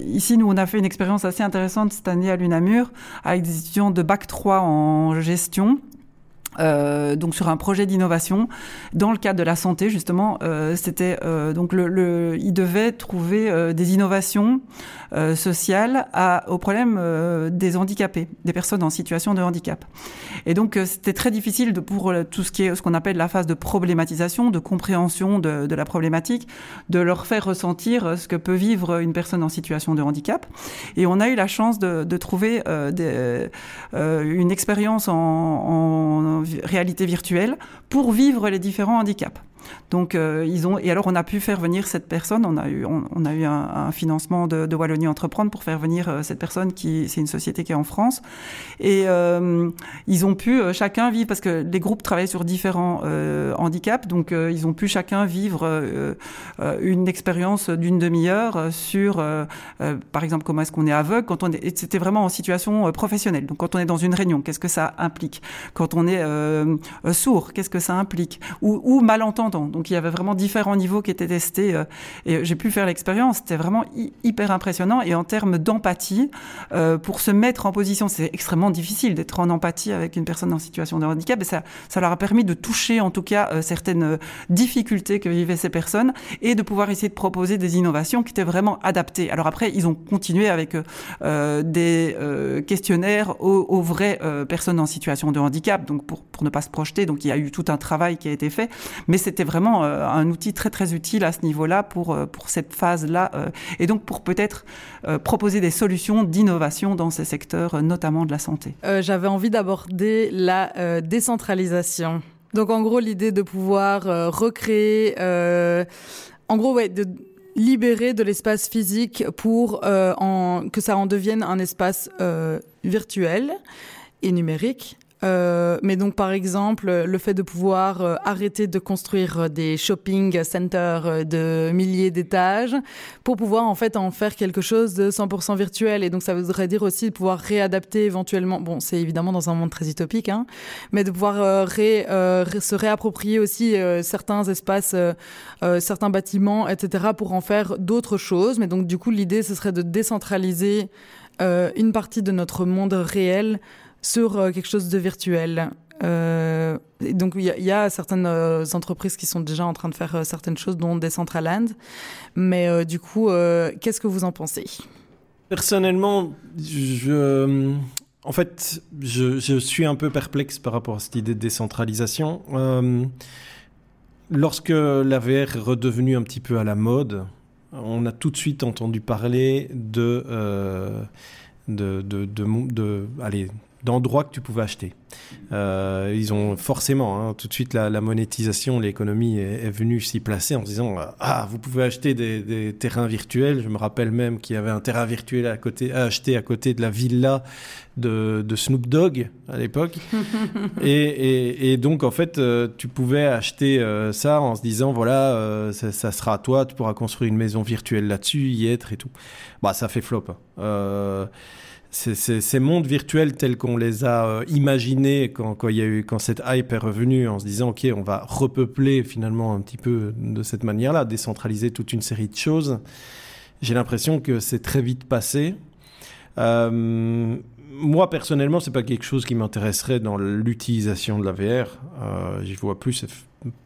ici nous on a fait une expérience assez intéressante cette année à l'UNAMUR avec des étudiants de bac 3 en gestion euh, donc sur un projet d'innovation dans le cadre de la santé justement euh, c'était euh, donc le, le, il devait trouver euh, des innovations euh, sociales à, au problème euh, des handicapés des personnes en situation de handicap. Et donc c'était très difficile de pour tout ce qui est ce qu'on appelle la phase de problématisation de compréhension de, de, la problématique de leur faire ressentir ce que peut vivre une personne en situation de handicap. Et on a eu la chance de, de trouver des, une expérience en, en réalité virtuelle pour vivre les différents handicaps. Donc euh, ils ont et alors on a pu faire venir cette personne. On a eu on, a eu un, financement de, Wallonie Entreprendre pour faire venir euh, cette personne qui c'est une société qui est en France et euh, ils ont pu chacun vivre parce que les groupes travaillent sur différents handicaps donc ils ont pu chacun vivre une expérience d'une demi-heure sur par exemple comment est-ce qu'on est aveugle quand on est c'était vraiment en situation professionnelle. Donc quand on est dans une réunion, qu'est-ce que ça implique? Quand on est sourd, qu'est-ce que ça implique? Ou, ou malentendant donc il y avait vraiment différents niveaux qui étaient testés euh, et j'ai pu faire l'expérience. C'était vraiment hyper impressionnant et en termes d'empathie, euh, pour se mettre en position, c'est extrêmement difficile d'être en empathie avec une personne en situation de handicap et ça, ça leur a permis de toucher en tout cas euh, certaines difficultés que vivaient ces personnes et de pouvoir essayer de proposer des innovations qui étaient vraiment adaptées. Alors après, ils ont continué avec des questionnaires aux, aux vraies personnes en situation de handicap, donc pour, pour ne pas se projeter. Donc il y a eu tout un travail qui a été fait, mais c'était vraiment euh, un outil très très utile à ce niveau-là pour, euh, pour cette phase-là euh, et donc pour peut-être proposer des solutions d'innovation dans ces secteurs, notamment de la santé. J'avais envie d'aborder la décentralisation. Donc en gros l'idée de pouvoir recréer, en gros ouais, de libérer de l'espace physique pour que ça en devienne un espace virtuel et numérique Euh, mais donc par exemple le fait de pouvoir euh, arrêter de construire des shopping centers de milliers d'étages pour pouvoir en fait en faire quelque chose de 100% virtuel. Et donc ça voudrait dire aussi de pouvoir réadapter éventuellement bon c'est évidemment dans un monde très utopique hein, mais de pouvoir euh, euh, se réapproprier aussi euh, certains espaces euh, euh, certains bâtiments etc pour en faire d'autres choses. Mais donc du coup l'idée ce serait de décentraliser euh, une partie de notre monde réel sur euh, quelque chose de virtuel. Euh, donc il y, a certaines euh, entreprises qui sont déjà en train de faire certaines choses dont des Centraland mais du coup qu'est-ce que vous en pensez? Personnellement je en fait je, suis un peu perplexe par rapport à cette idée de décentralisation. Lorsque la VR est redevenue un petit peu à la mode on a tout de suite entendu parler de, de, de, de allez d'endroits que tu pouvais acheter. Euh, ils ont forcément hein, tout de suite la, la monétisation, l'économie est, est venue s'y placer en disant ah vous pouvez acheter des, des terrains virtuels. Je me rappelle même qu'il y avait un terrain virtuel à côté à acheter à côté de la villa de, de Snoop Dogg à l'époque. et, et, et donc en fait euh, tu pouvais acheter euh, ça en se disant voilà euh, ça, ça sera à toi, tu pourras construire une maison virtuelle là-dessus, y être et tout. Bah ça fait flop. Euh, ces mondes virtuels tels qu'on les a euh, imaginés quand, y a eu quand cette hype est revenue en se disant ok on va repeupler finalement un petit peu de cette manière là décentraliser toute une série de choses. J'ai l'impression que c'est très vite passé. Euh, moi personnellement c'est pas quelque chose qui m'intéresserait dans l'utilisation de la VR euh, j'y vois plus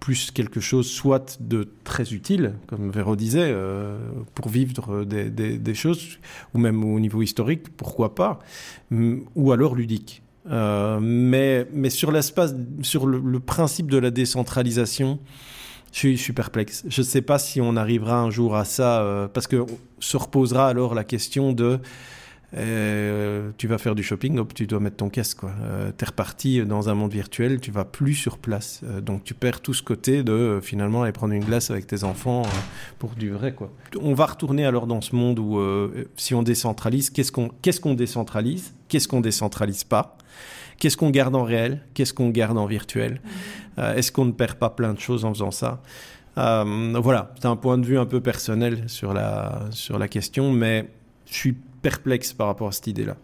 plus quelque chose soit de très utile comme Véro disait euh, pour vivre des, choses ou même au niveau historique pourquoi pas ou alors ludique. Euh, mais, mais sur l'espace sur le, principe de la décentralisation je suis, je perplexe je ne sais pas si on arrivera un jour à ça euh, parce que se reposera alors la question de tu vas faire du shopping, hop, tu dois mettre ton caisse. Euh, tu es reparti dans un monde virtuel, tu vas plus sur place. Euh, donc tu perds tout ce côté de euh, finalement aller prendre une glace avec tes enfants euh, pour du vrai. Quoi. On va retourner alors dans ce monde où euh, si on décentralise, qu'est-ce qu'on qu, qu décentralise Qu'est-ce qu'on décentralise pas Qu'est-ce qu'on garde en réel Qu'est-ce qu'on garde en virtuel euh, Est-ce qu'on ne perd pas plein de choses en faisant ça? Euh, Voilà, c'est un point de vue un peu personnel sur la, sur la question, mais je suis perplexe par rapport à cette idée là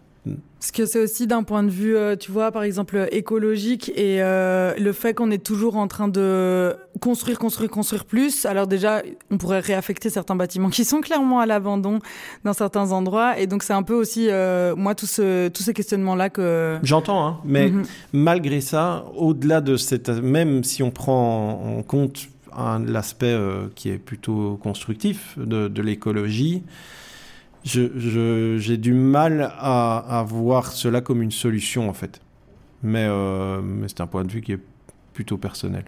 Parce que c'est aussi d'un point de vue, euh, tu vois, par exemple, écologique et euh, le fait qu'on est toujours en train de construire, construire, construire plus. Alors déjà, on pourrait réaffecter certains bâtiments qui sont clairement à l'abandon dans certains endroits. Et donc c'est un peu aussi, euh, moi, tout ce, tous ces questionnements-là que... J'entends, hein, mais Mhm. malgré ça, au-delà de cette... Même si on prend en compte un- l'aspect euh, qui est plutôt constructif de, de l'écologie, j'ai du mal à, à voir cela comme une solution, en fait. Mais, euh, mais c'est un point de vue qui est plutôt personnel.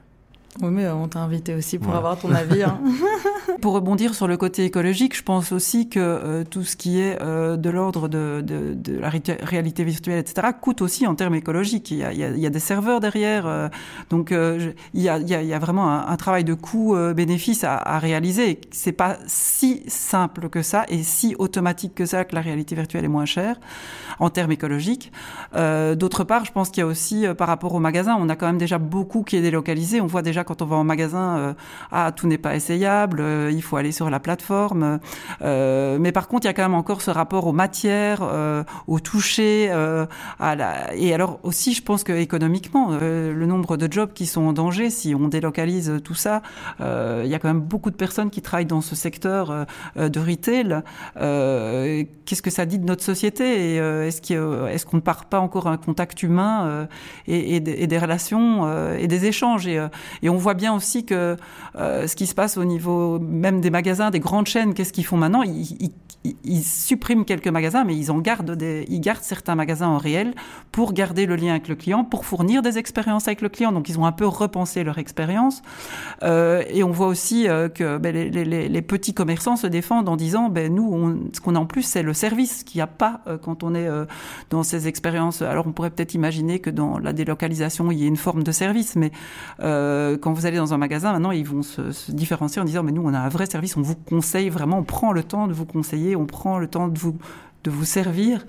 Oui, mais on t'a invité aussi pour Ouais. avoir ton avis. hein. Pour rebondir sur le côté écologique, je pense aussi que euh, tout ce qui est euh, de l'ordre de, de, de la ré- réalité virtuelle, etc., coûte aussi en termes écologiques. Il y a, il y a, il y a des serveurs derrière, euh, donc euh, je- il, y a, il, y a, il y a vraiment un, un travail de coût-bénéfice à, à réaliser. C'est pas si simple que ça et si automatique que ça que la réalité virtuelle est moins chère en termes écologiques. Euh, D'autre part, je pense qu'il y a aussi, euh, par rapport au magasin, on a quand même déjà beaucoup qui est délocalisé. On voit déjà quand on va en magasin, euh, ah, tout n'est pas essayable, euh, il faut aller sur la plateforme. Euh, mais par contre, il y a quand même encore ce rapport aux matières, au toucher. Et alors aussi, je pense que économiquement, le nombre de jobs qui sont en danger, si on délocalise tout ça, il y a quand même beaucoup de personnes qui travaillent dans ce secteur de retail. Qu'est-ce que ça dit de notre société Est-ce qu'on ne part pas encore un contact humain et, des- relations et des échanges voit bien aussi que euh, ce qui se passe au niveau même des magasins, des grandes chaînes, qu'est-ce qu'ils font maintenant? Ils, suppriment quelques magasins, mais ils en gardent ils gardent certains magasins en réel pour garder le lien avec le client, pour fournir des expériences avec le client. Donc ils ont un peu repensé leur expérience. Euh, et on voit aussi euh, que ben, les, petits commerçants se défendent en disant, ben nous, on- ce qu'on a en plus, c'est le service qu'il n'y a pas quand on est dans ces expériences. Alors on pourrait peut-être imaginer que dans la délocalisation, il y ait une forme de service, mais quand vous allez dans un magasin, maintenant, ils vont se, se différencier en disant, mais nous, on a un vrai service, on vous conseille vraiment, on prend le temps de vous conseiller, on prend le temps de vous de vous servir.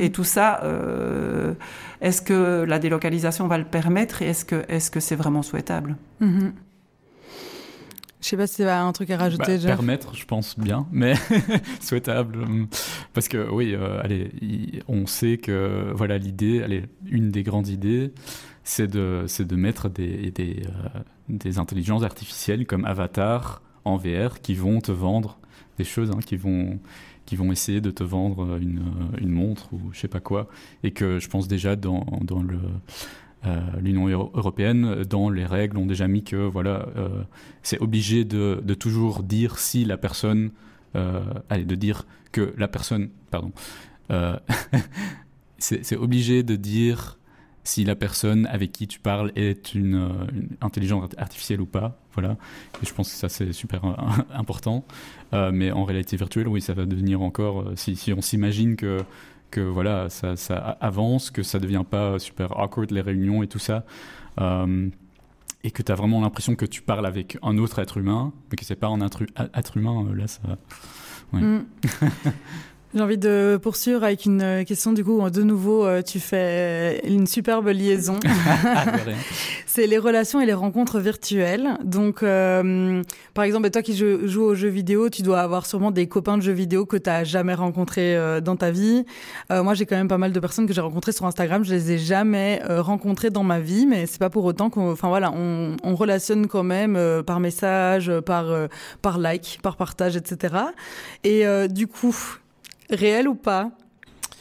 Et tout ça, euh, est-ce que la délocalisation va le permettre et est-ce que est-ce que c'est vraiment souhaitable? Mhm. Je sais pas si tu as un truc à rajouter, Bah, permettre, je pense bien, mais souhaitable. Parce que oui, euh, allez, on sait que voilà l'idée, allez, une des grandes idées, c'est de, de mettre des, des, euh, des intelligences artificielles comme Avatar en VR qui vont te vendre des choses, hein, qui vont qui vont essayer de te vendre une, euh, une montre ou je sais pas quoi, et que je pense déjà dans, dans euh, l'Union euro- européenne, dans les règles, ont déjà mis que voilà, euh, c'est obligé de, de toujours dire si la personne, euh, allez, de dire que la personne, pardon, euh, c'est obligé de dire si la personne avec qui tu parles est une, euh, une intelligence art- artificielle ou pas. Voilà. Et je pense que ça, c'est super euh, important. Euh, mais en réalité virtuelle, oui, ça va devenir encore. si, si on s'imagine que, que voilà, ça, ça avance, que ça devient pas super awkward, les réunions et tout ça. euh, et que tu as vraiment l'impression que tu parles avec un autre être humain, mais que c'est pas un être, humain, là, ça. Ouais. Mm. J'ai envie de poursuivre avec une euh, question. Du coup, de nouveau, euh, tu fais une superbe liaison. Ah, rien. C'est les relations et les rencontres virtuelles. Donc, euh, par exemple, toi qui jou- joues aux jeux vidéo, tu dois avoir sûrement des copains de jeux vidéo que tu n'as jamais rencontrés euh, dans ta vie. Euh, moi, j'ai quand même pas mal de personnes que j'ai rencontrées sur Instagram. Je les ai jamais euh, rencontrées dans ma vie, mais c'est pas pour autant qu'on, enfin voilà, on, on relationne quand même euh, par message, par euh, par like, par partage, etc. Et euh, du coup, réel ou pas,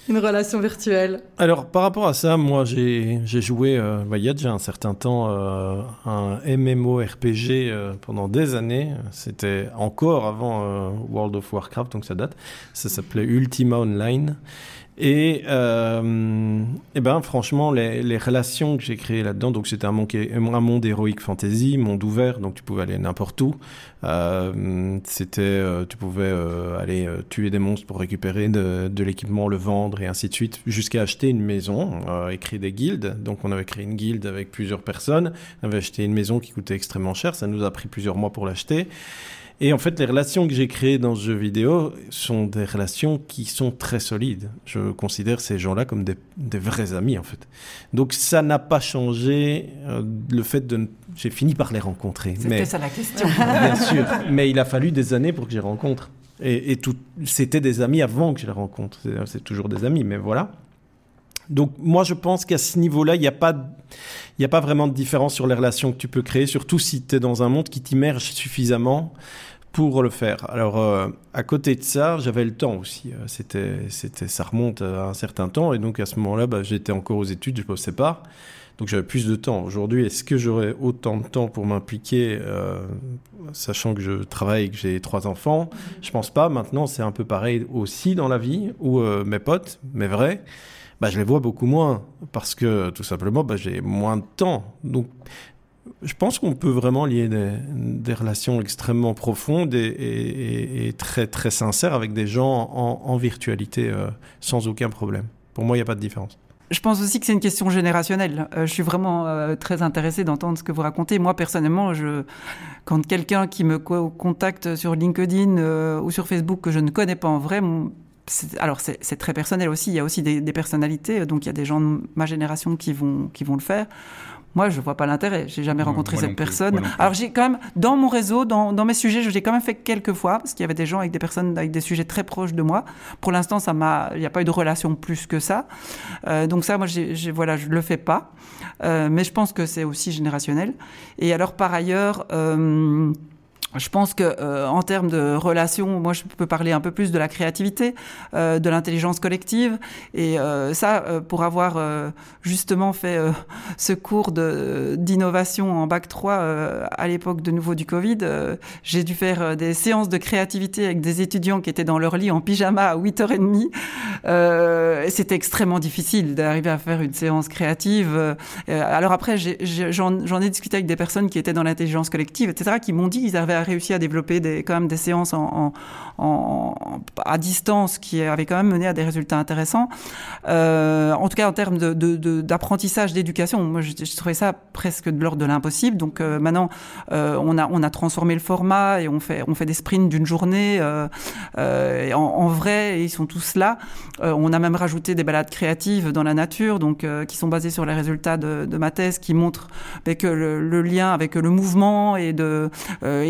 une relation virtuelle Alors, par rapport à ça, moi, j'ai joué, euh, bah, il y a déjà un certain temps, euh, un MMORPG euh, pendant des années. C'était encore avant World of Warcraft, donc ça date. Ça s'appelait Ultima Online. Et, euh, et ben, franchement, les, les relations que j'ai créées là-dedans, donc c'était un monde, un monde héroïque fantasy, monde ouvert, donc tu pouvais aller n'importe où. Euh, c'était, euh, tu pouvais euh, aller euh, tuer des monstres pour récupérer de, de l'équipement, le vendre et ainsi de suite, jusqu'à acheter une maison euh, et créer des guildes. Donc on avait créé une guilde avec plusieurs personnes, on avait acheté une maison qui coûtait extrêmement cher, ça nous a pris plusieurs mois pour l'acheter. Et en fait, les relations que j'ai créées dans ce jeu vidéo sont des relations qui sont très solides. Je considère ces gens-là comme des, des vrais amis, en fait. Donc ça n'a pas changé euh, le fait de... ne- J'ai fini par les rencontrer. C'était ça la question. Bien sûr, mais il a fallu des années pour que je les rencontre. Et, et tout, c'était des amis avant que je les rencontre. C'est toujours des amis, mais voilà. Donc moi je pense qu'à ce niveau-là, il n'y a pas il n'y a pas vraiment de différence sur les relations que tu peux créer, surtout si tu es dans un monde qui t'immerge suffisamment pour le faire. Alors, euh, à côté de ça, j'avais le temps aussi. Euh, c'était, c'était, ça remonte à un certain temps, et donc à ce moment-là, bah, j'étais encore aux études, je ne bossais pas. Donc j'avais plus de temps. Aujourd'hui, est-ce que j'aurais autant de temps pour m'impliquer, euh, sachant que je travaille et que j'ai trois enfants? Je pense pas. Maintenant, c'est un peu pareil aussi dans la vie, où mes potes, mes vrais, bah, je les vois beaucoup moins parce que tout simplement, bah, j'ai moins de temps. Donc, je pense qu'on peut vraiment lier des, relations extrêmement profondes et, très très sincères avec des gens en, virtualité euh, sans aucun problème. Pour moi, il n'y a pas de différence. Je pense aussi que c'est une question générationnelle. Euh, je suis vraiment euh, très intéressée d'entendre ce que vous racontez. Moi, personnellement, je, quand quelqu'un qui me contacte sur LinkedIn ou sur Facebook que je ne connais pas en vrai, alors c'est très personnel aussi. Il y a aussi des, personnalités, donc il y a des gens de ma génération qui vont qui vont le faire. Moi, je vois pas l'intérêt. J'ai jamais rencontré cette personne. Alors j'ai quand même dans mon réseau, dans, dans mes sujets, je l'ai quand même fait quelques fois parce qu'il y avait des gens avec des personnes avec des sujets très proches de moi. Pour l'instant, ça m'a, il n'y a pas eu de relation plus que ça. Euh, donc ça, moi, j'ai, voilà, je le fais pas. Euh, mais je pense que c'est aussi générationnel. Et alors par ailleurs. Euh, je pense que euh, en termes de relations, moi je peux parler un peu plus de la créativité, euh, de l'intelligence collective, et euh, ça pour avoir justement fait ce cours d'innovation en bac 3 à l'époque de nouveau du Covid, j'ai dû faire des séances de créativité avec des étudiants qui étaient dans leur lit en pyjama à 8h30. C'était extrêmement difficile d'arriver à faire une séance créative. alors après, j'en ai, discuté avec des personnes qui étaient dans l'intelligence collective, etc., qui m'ont dit avaient réussi à développer des, quand même des séances à distance qui avaient quand même mené à des résultats intéressants. Euh, en tout cas, en termes d'apprentissage, d'éducation, moi, je, je, trouvais ça presque de l'ordre de l'impossible. Donc euh, maintenant, euh, on, a, transformé le format et on fait, des sprints d'une journée. En, vrai, ils sont tous là. on a même rajouté des balades créatives dans la nature, donc qui sont basées sur les résultats de, ma thèse, qui montrent ben, que le, lien avec le mouvement et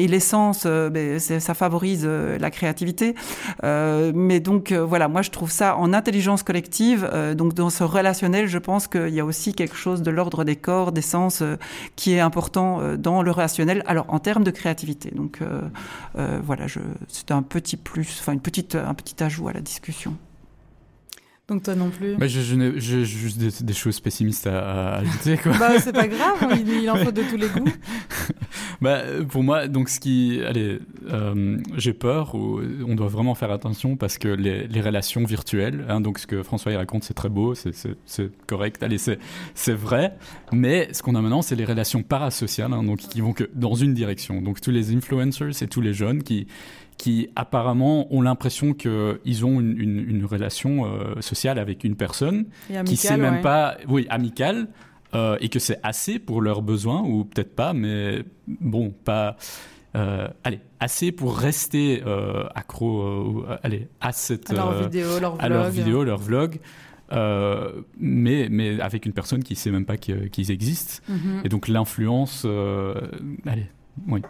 l'essence, ben, ça favorise la créativité. mais donc voilà, moi je trouve ça en intelligence collective, donc dans ce relationnel, je pense qu'il y a aussi quelque chose de l'ordre des corps, des sens, qui est important dans le relationnel. Alors en termes de créativité, donc voilà, c'est un petit plus, enfin une petite, un petit ajout à la discussion. Donc toi non plus bah, J'ai juste des, choses pessimistes à, ajouter. Quoi. bah, c'est pas grave, il, en faut de tous les goûts. bah, pour moi, donc ce qui... Allez, euh, j'ai peur, ou on doit vraiment faire attention parce que les, les relations virtuelles, hein, donc ce que François y raconte, c'est très beau, c'est correct, allez, c'est vrai, mais ce qu'on a maintenant, c'est les relations parasociales, hein, donc qui vont que dans une direction. Donc tous les influencers et tous les jeunes qui qui apparemment ont l'impression qu'ils ont une, une, relation euh, sociale avec une personne qui qui sait même pas, oui, amicale, euh, et que c'est assez pour leurs besoins ou peut-être pas, mais bon, pas. Euh, allez, assez pour rester accro allez, à, cette, à leur vidéo, leur vlog. À leur vidéo, leur vlog. mais, mais avec une personne qui ne sait même pas qu'ils existent. Mhm. Et donc l'influence, allez, oui.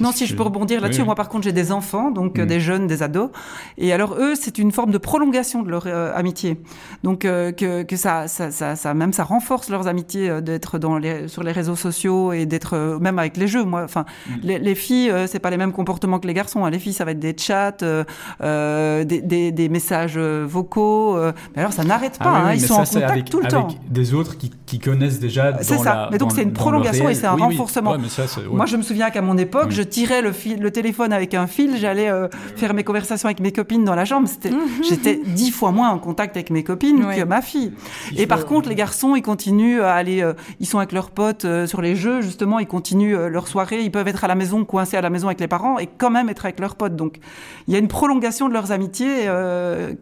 Non, si je peux rebondir là-dessus, moi par contre j'ai des enfants, donc euh, mm. des jeunes, des ados, et alors eux c'est une forme de prolongation de leur euh, amitié, donc euh, que, que ça, ça, ça, ça, même ça renforce leurs amitiés d'être dans les, sur les réseaux sociaux et d'être même avec les jeux. Moi, enfin, mm. les, les, filles c'est pas les mêmes comportements que les garçons. Hein. Les filles ça va être des chats, des, des, des, messages vocaux, mais alors ça n'arrête ah pas, hein. ils sont en contact avec, tout le temps. Des autres qui, qui connaissent déjà. C'est ça. mais donc c'est une prolongation et c'est un renforcement. Moi je me souviens qu'à mon époque je tirais le, fil, le téléphone avec un fil, j'allais euh, faire mes conversations avec mes copines dans la chambre. Mhm. J'étais dix fois moins en contact avec mes copines que ma fille. Et par contre, les garçons, ils continuent à aller, euh, ils sont avec leurs potes euh, sur les jeux, justement, ils continuent leur soirée, ils peuvent être à la maison, coincés à la maison avec les parents, et quand même être avec leurs potes. Donc, il y a une prolongation de leurs amitiés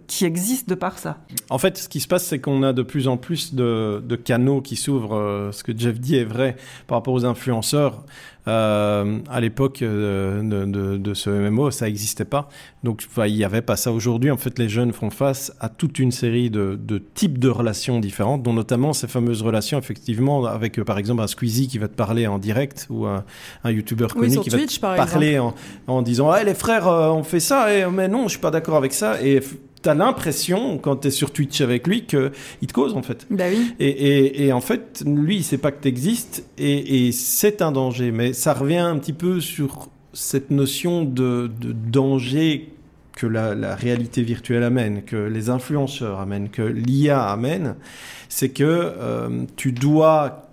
qui existe de par ça. En fait, ce qui se passe, c'est qu'on a de plus en plus de, de canaux qui s'ouvrent. ce que Jeff dit est vrai par rapport aux influenceurs. Euh, à l'époque euh, de, de, ce MMO, ça n'existait pas. Donc, il n'y avait pas ça. Aujourd'hui, en fait, les jeunes font face à toute une série de, de, types de relations différentes, dont notamment ces fameuses relations, effectivement, avec, euh, par exemple, un Squeezie qui va te parler en direct ou un, un YouTuber connu qui va te parler en, en, disant hey, les frères, on fait ça, et, mais non, je suis pas d'accord avec ça. Et as l'impression, quand tu es sur Twitch avec lui, qu'il te cause, en fait. Bah oui. Et, et, et, en fait, lui, il sait pas que tu existes et, et c'est un danger. Mais ça revient un petit peu sur cette notion de, de danger que la, la, réalité virtuelle amène, que les influenceurs amènent, que l'IA amène, c'est que euh, tu dois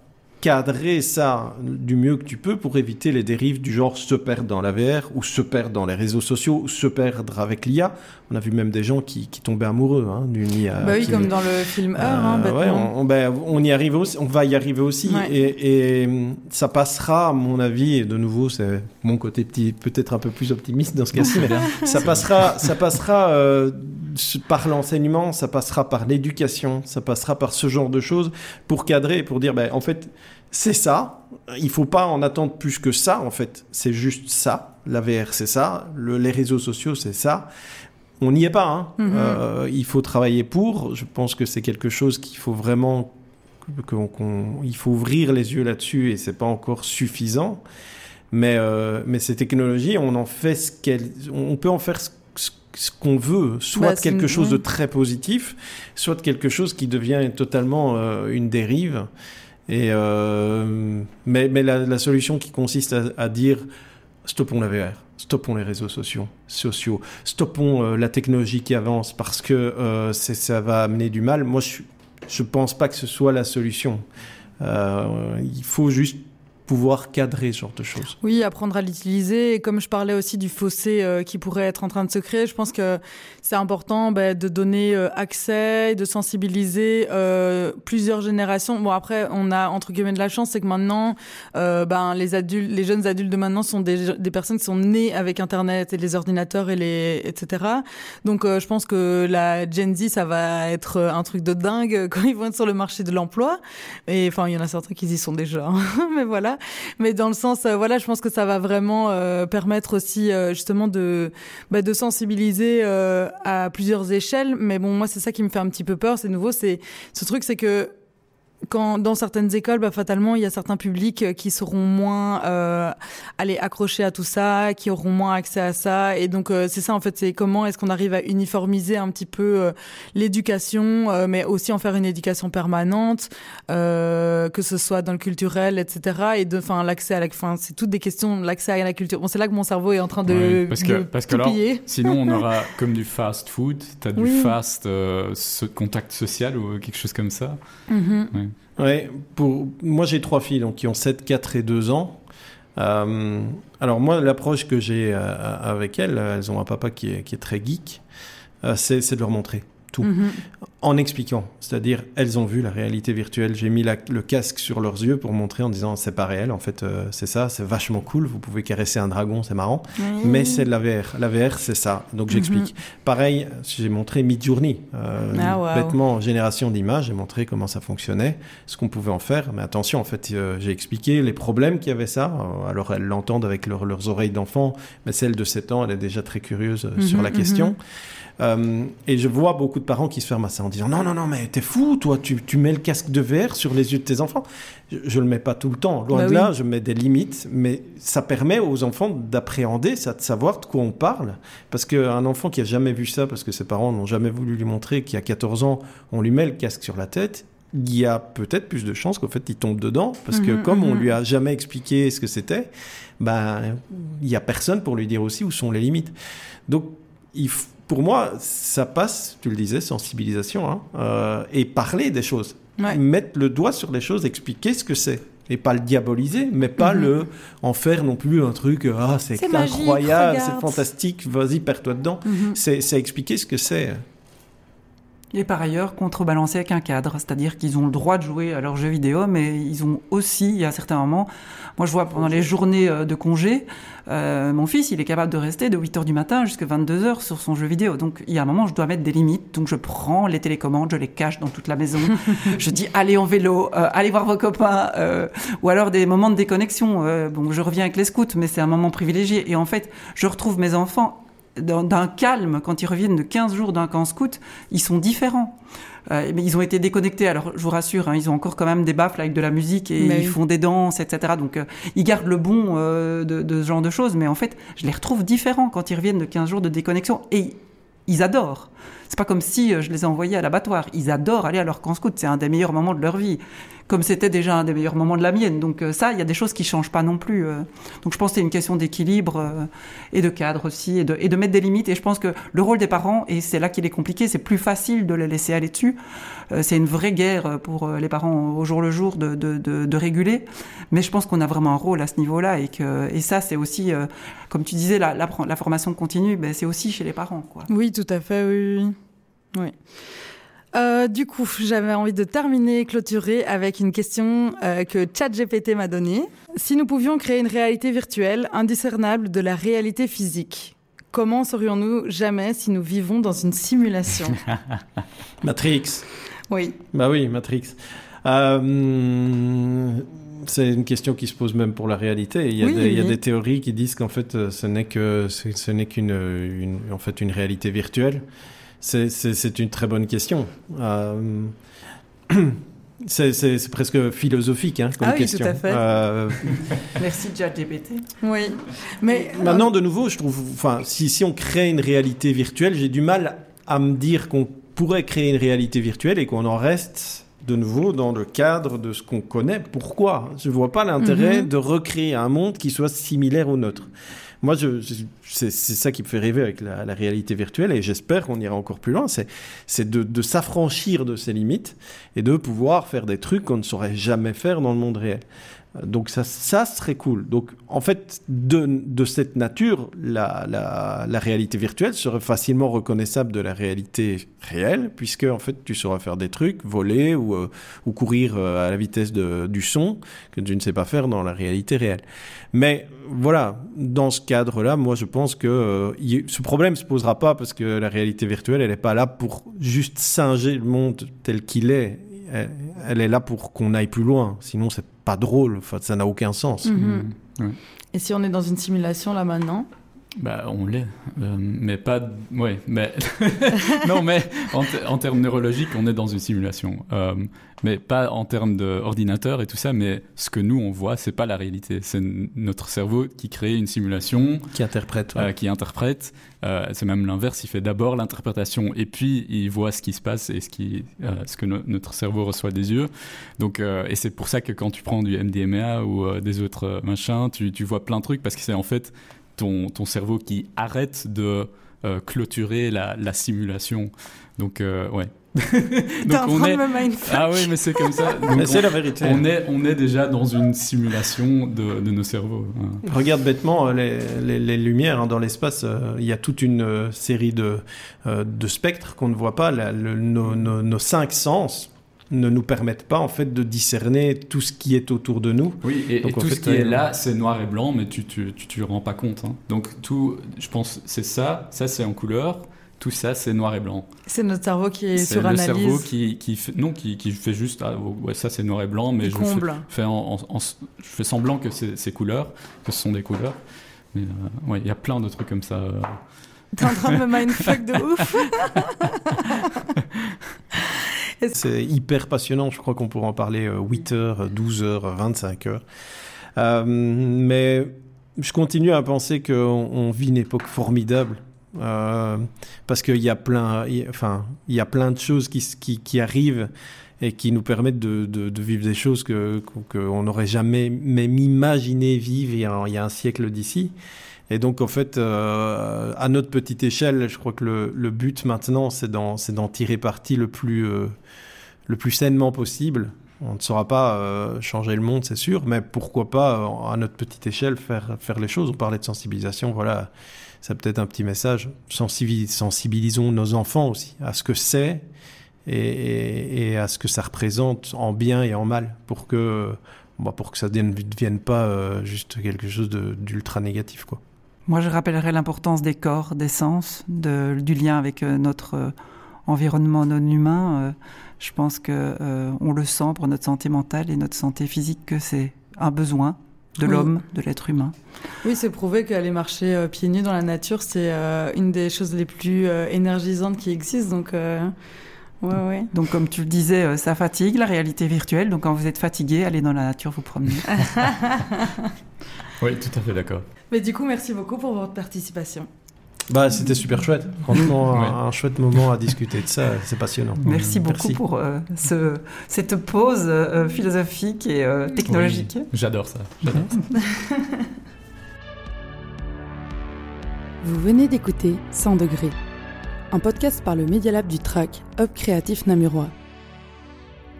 cadrer ça du mieux que tu peux pour éviter les dérives du genre se perdre dans la VR ou se perdre dans les réseaux sociaux ou se perdre avec l'IA. On a vu même des gens qui, qui tombaient amoureux hein, d'une IA. Bah oui, qui... comme dans le film Heure. Hein, euh, on, ben, on, y arrive aussi, on va y arriver aussi. Ouais. Et, et, ça passera, à mon avis, et de nouveau, c'est mon côté petit, peut-être un peu plus optimiste dans ce cas-ci, mais ça passera, ça passera euh, par l'enseignement, ça passera par l'éducation, ça passera par ce genre de choses pour cadrer, pour dire, ben, en fait, c'est ça. Il faut pas en attendre plus que ça, en fait. C'est juste ça. La VR, c'est ça. Le, les réseaux sociaux, c'est ça. On n'y est pas. Hein. Mhm. Mm -hmm. euh, il faut travailler pour. Je pense que c'est quelque chose qu'il faut vraiment. Qu qu il faut ouvrir les yeux là-dessus et c'est pas encore suffisant. Mais, euh, mais ces technologies, on en fait ce qu'elles. On peut en faire ce ce qu'on veut, soit bah, quelque chose de très positif, soit quelque chose qui devient totalement euh, une dérive. Et mais, mais la, la, solution qui consiste à, à, dire stoppons la VR, stoppons les réseaux sociaux, sociaux stoppons euh, la technologie qui avance parce que euh, ça va amener du mal. Moi, je je pense pas que ce soit la solution. Euh, il faut juste pouvoir cadrer ce genre de choses. Oui, apprendre à l'utiliser. Et comme je parlais aussi du fossé euh, qui pourrait être en train de se créer, je pense que c'est important bah, de donner euh, accès, de sensibiliser euh, plusieurs générations. Bon, après, on a entre guillemets de la chance, c'est que maintenant, ben, les adultes, les jeunes adultes de maintenant sont des, personnes qui sont nées avec Internet et les ordinateurs et les etc. Donc, je pense que la Gen Z, ça va être un truc de dingue quand ils vont être sur le marché de l'emploi. Et enfin, il y en a certains qui y sont déjà, hein. mais voilà mais dans le sens euh, voilà je pense que ça va vraiment euh, permettre aussi euh, justement de bah, de sensibiliser euh, à plusieurs échelles. Mais bon moi c'est ça qui me fait un petit peu peur c'est nouveau c'est ce truc c'est que quand dans certaines écoles, bah, fatalement, il y a certains publics qui seront moins euh, allez, accrochés à tout ça, qui auront moins accès à ça. Et donc, euh, c'est ça, en fait, c'est comment est-ce qu'on arrive à uniformiser un petit peu euh, l'éducation, euh, mais aussi en faire une éducation permanente, euh, que ce soit dans le culturel, etc. Et de, enfin, l'accès à la, enfin, c'est toutes des questions, l'accès à la culture. Bon, c'est là que mon cerveau est en train de, ouais, parce que, de parce que alors, sinon, on aura comme du fast food, tu as du oui. fast euh, contact social ou quelque chose comme ça. Mm -hmm. ouais. Ouais, pour moi j'ai trois filles donc qui ont 7, 4 et 2 ans. Euh, alors moi l'approche que j'ai euh, avec elles, elles ont un papa qui est, qui est très geek, euh, c'est de leur montrer tout. Mm -hmm. En expliquant, c'est-à-dire elles ont vu la réalité virtuelle. J'ai mis la, le casque sur leurs yeux pour montrer en disant c'est pas réel, en fait euh, c'est ça, c'est vachement cool. Vous pouvez caresser un dragon, c'est marrant, mmh. mais c'est de la VR. La VR c'est ça, donc j'explique. Mm -hmm. Pareil, j'ai montré Midjourney, euh, ah, wow. bêtement génération d'images, j'ai montré comment ça fonctionnait, ce qu'on pouvait en faire. Mais attention, en fait, euh, j'ai expliqué les problèmes qu'il y avait ça. Alors elles l'entendent avec leur, leurs oreilles d'enfant, mais celle de 7 ans, elle est déjà très curieuse -hmm, sur la question. Euh, et je vois beaucoup de parents qui se ferment à ça en disant non, non, non, mais t'es fou, toi, tu, tu, mets le casque de VR sur les yeux de tes enfants. Je, je le mets pas tout le temps, loin bah de oui. là, je mets des limites, mais ça permet aux enfants d'appréhender, ça, de savoir de quoi on parle. Parce qu'un enfant qui a jamais vu ça, parce que ses parents n'ont jamais voulu lui montrer, qui a 14 ans, on lui met le casque sur la tête, il y a peut-être plus de chances qu'en fait il tombe dedans parce que mm -hmm, comme mm -hmm. on lui a jamais expliqué ce que c'était ben il y a personne pour lui dire aussi où sont les limites donc il faut pour moi, ça passe, tu le disais, sensibilisation, hein, euh, et parler des choses. Ouais. Mettre le doigt sur les choses, expliquer ce que c'est. Et pas le diaboliser, mais pas mm -hmm. le en faire non plus un truc, ah, c'est incroyable, c'est fantastique, vas-y, perds-toi dedans. Mm -hmm. C'est expliquer ce que c'est. Et par ailleurs, contrebalancer avec un cadre, c'est-à-dire qu'ils ont le droit de jouer à leurs jeux vidéo, mais ils ont aussi, à certains moments, moi je vois pendant les journées de congé, euh, mon fils, il est capable de rester de 8h du matin jusqu'à 22h sur son jeu vidéo. Donc il y a un moment, je dois mettre des limites, donc je prends les télécommandes, je les cache dans toute la maison, je dis allez en vélo, euh, allez voir vos copains, euh, ou alors des moments de déconnexion. Euh, bon, je reviens avec les scouts, mais c'est un moment privilégié. Et en fait, je retrouve mes enfants d'un calme, quand ils reviennent de 15 jours d'un camp scout, ils sont différents. Euh, mais ils ont été déconnectés. Alors, je vous rassure, hein, ils ont encore quand même des baffles avec de la musique et mais ils oui. font des danses, etc. Donc, euh, ils gardent le bon euh, de, de, ce genre de choses. Mais en fait, je les retrouve différents quand ils reviennent de 15 jours de déconnexion. Et ils adorent. C'est pas comme si je les ai envoyés à l'abattoir. Ils adorent aller à leur camp scout. C'est un des meilleurs moments de leur vie comme c'était déjà un des meilleurs moments de la mienne. Donc euh, ça, il y a des choses qui changent pas non plus. Euh. Donc je pense que c'est une question d'équilibre euh, et de cadre aussi, et de, et de, mettre des limites. Et je pense que le rôle des parents, et c'est là qu'il est compliqué, c'est plus facile de les laisser aller dessus. c'est une vraie guerre pour les parents au jour le jour de, réguler. Mais je pense qu'on a vraiment un rôle à ce niveau-là. Et, que, et ça, c'est aussi, comme tu disais, la, formation continue, ben, c'est aussi chez les parents. Oui, tout à fait, oui. oui. Euh, du coup, j'avais envie de terminer, clôturer avec une question euh, que ChatGPT m'a donnée. Si nous pouvions créer une réalité virtuelle indiscernable de la réalité physique, comment serions-nous jamais si nous vivons dans une simulation? Matrix. Oui. Bah oui, Matrix. Euh, c'est une question qui se pose même pour la réalité. Il y a, des, il y a des, théories qui disent qu'en fait, ce n'est que ce n'est qu'une une, en fait une réalité virtuelle. C'est une très bonne question. Euh, c'est presque philosophique hein, comme ah oui, question. Tout à fait. Euh... Merci ChatGPT. Oui, mais maintenant de nouveau, je trouve, enfin, si, si on crée une réalité virtuelle, j'ai du mal à me dire qu'on pourrait créer une réalité virtuelle et qu'on en reste de nouveau dans le cadre de ce qu'on connaît. Pourquoi? Je ne vois pas l'intérêt mhm. de recréer un monde qui soit similaire au nôtre. Moi, c'est ça qui me fait rêver avec la, réalité virtuelle et j'espère qu'on ira encore plus loin. C'est de, de s'affranchir de ces limites et de pouvoir faire des trucs qu'on ne saurait jamais faire dans le monde réel. Donc ça, ça serait cool. Donc en fait, de, de cette nature, la, la, la, réalité virtuelle serait facilement reconnaissable de la réalité réelle, puisque en fait, tu sauras faire des trucs, voler ou, euh, ou courir euh, à la vitesse de, du son que tu ne sais pas faire dans la réalité réelle. Mais voilà, dans ce cadre-là, moi je pense que euh, ce problème se posera pas parce que la réalité virtuelle, elle n'est pas là pour juste singer le monde tel qu'il est elle, est là pour qu'on aille plus loin. Sinon, c'est pas drôle. Enfin, ça n'a aucun sens. Mhm. Et si on est dans une simulation là maintenant bah, on l'est, euh, mais pas. Ouais, mais. non, mais en, termes neurologiques, on est dans une simulation. Euh, mais pas en termes d'ordinateur et tout ça, mais ce que nous, on voit, c'est pas la réalité. C'est notre cerveau qui crée une simulation. Qui interprète. Euh, qui interprète. c'est même l'inverse, il fait d'abord l'interprétation et puis il voit ce qui se passe et ce, qui, ce que notre cerveau reçoit des yeux. Donc, et c'est pour ça que quand tu prends du MDMA ou des autres machins, tu, tu vois plein de trucs parce que c'est en fait ton, ton cerveau qui arrête de euh, clôturer la, la, simulation. Donc, euh, ouais. Donc on est... Ah oui, mais c'est comme ça. c'est la vérité. On est, on est déjà dans une simulation de, de nos cerveaux. Hein. Regarde bêtement euh, les, les, les lumières hein, dans l'espace. Il y a toute une série de, de spectres qu'on ne voit pas. le, nos, nos, nos, cinq sens ne nous permettent pas en fait de discerner tout ce qui est autour de nous. Oui, et, tout ce qui est là, c'est noir et blanc, mais tu tu, tu, rends pas compte. Hein. Donc tout, je pense, c'est ça, ça c'est en couleur, tout ça c'est noir et blanc. C'est notre cerveau qui est, sur analyse. C'est le cerveau qui, qui fait, non, qui, qui fait juste, ah, ouais, ça c'est noir et blanc, mais je fais, en, je fais semblant que c'est couleurs, que ce sont des couleurs. Mais euh, ouais, il y a plein de trucs comme ça. Euh. T'es en train de me mindfuck de ouf C'est hyper passionnant, je crois qu'on pourrait en parler 8 euh, heures, 12 heures, 25 heures. Euh, mais je continue à penser qu'on vit une époque formidable. Euh, parce qu'il y a plein, enfin, il y a plein de choses qui, qui, arrivent et qui nous permettent de, vivre des choses que qu'on n'aurait jamais même imaginé vivre il y a un siècle d'ici. Et donc, en fait, euh, à notre petite échelle, je crois que le, but maintenant, c'est d'en, tirer parti le plus, euh, le plus sainement possible. On ne saura pas euh, changer le monde, c'est sûr, mais pourquoi pas, à notre petite échelle, faire, faire les choses. On parlait de sensibilisation, voilà, c'est peut-être un petit message. sensibilisons nos enfants aussi à ce que c'est et, et, à ce que ça représente en bien et en mal, pour que, bah, pour que ça ne devienne pas juste quelque chose d'ultra négatif, quoi. Moi, je rappellerai l'importance des corps, des sens, de, du lien avec euh, notre euh, environnement non humain. Euh, je pense que on le sent pour notre santé mentale et notre santé physique que c'est un besoin de l'homme, de l'être humain. Oui, c'est prouvé qu'aller marcher pieds nus dans la nature, c'est une des choses les plus énergisantes qui existent. Donc, ouais, ouais. donc, comme tu le disais, ça fatigue, la réalité virtuelle. Donc, quand vous êtes fatigué, allez dans la nature vous promener. oui, tout à fait d'accord. Mais du coup, merci beaucoup pour votre participation. Bah, c'était super chouette. Franchement, un, chouette moment à discuter de ça. C'est passionnant. Merci beaucoup pour euh, ce, cette pause euh, philosophique et euh, technologique. J'adore ça. J'adore ça. Vous venez d'écouter 100 degrés, un podcast par le Media Lab du TRAC, Hub Créatif Namurois.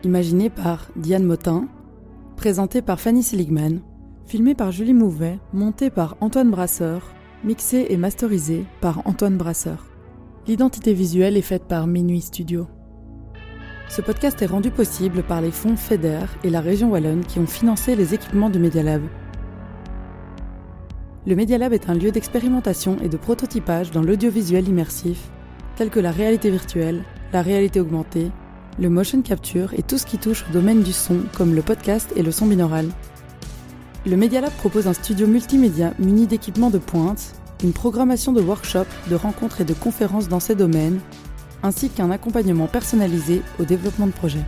Imaginé par Diane Motin, présenté par Fanny Seligman, filmé par Julie Mouvet, monté par Antoine Brasseur, mixé et masterisé par Antoine Brasseur. L'identité visuelle est faite par Minuit Studio. Ce podcast est rendu possible par les fonds FEDER et la région Wallonne qui ont financé les équipements du Media Lab. Le Media Lab est un lieu d'expérimentation et de prototypage dans l'audiovisuel immersif, tel que la réalité virtuelle, la réalité augmentée, le motion capture et tout ce qui touche au domaine du son comme le podcast et le son binaural. Le Media Lab propose un studio multimédia muni d'équipements de pointe, une programmation de workshops, de rencontres et de conférences dans ces domaines, ainsi qu'un accompagnement personnalisé au développement de projets.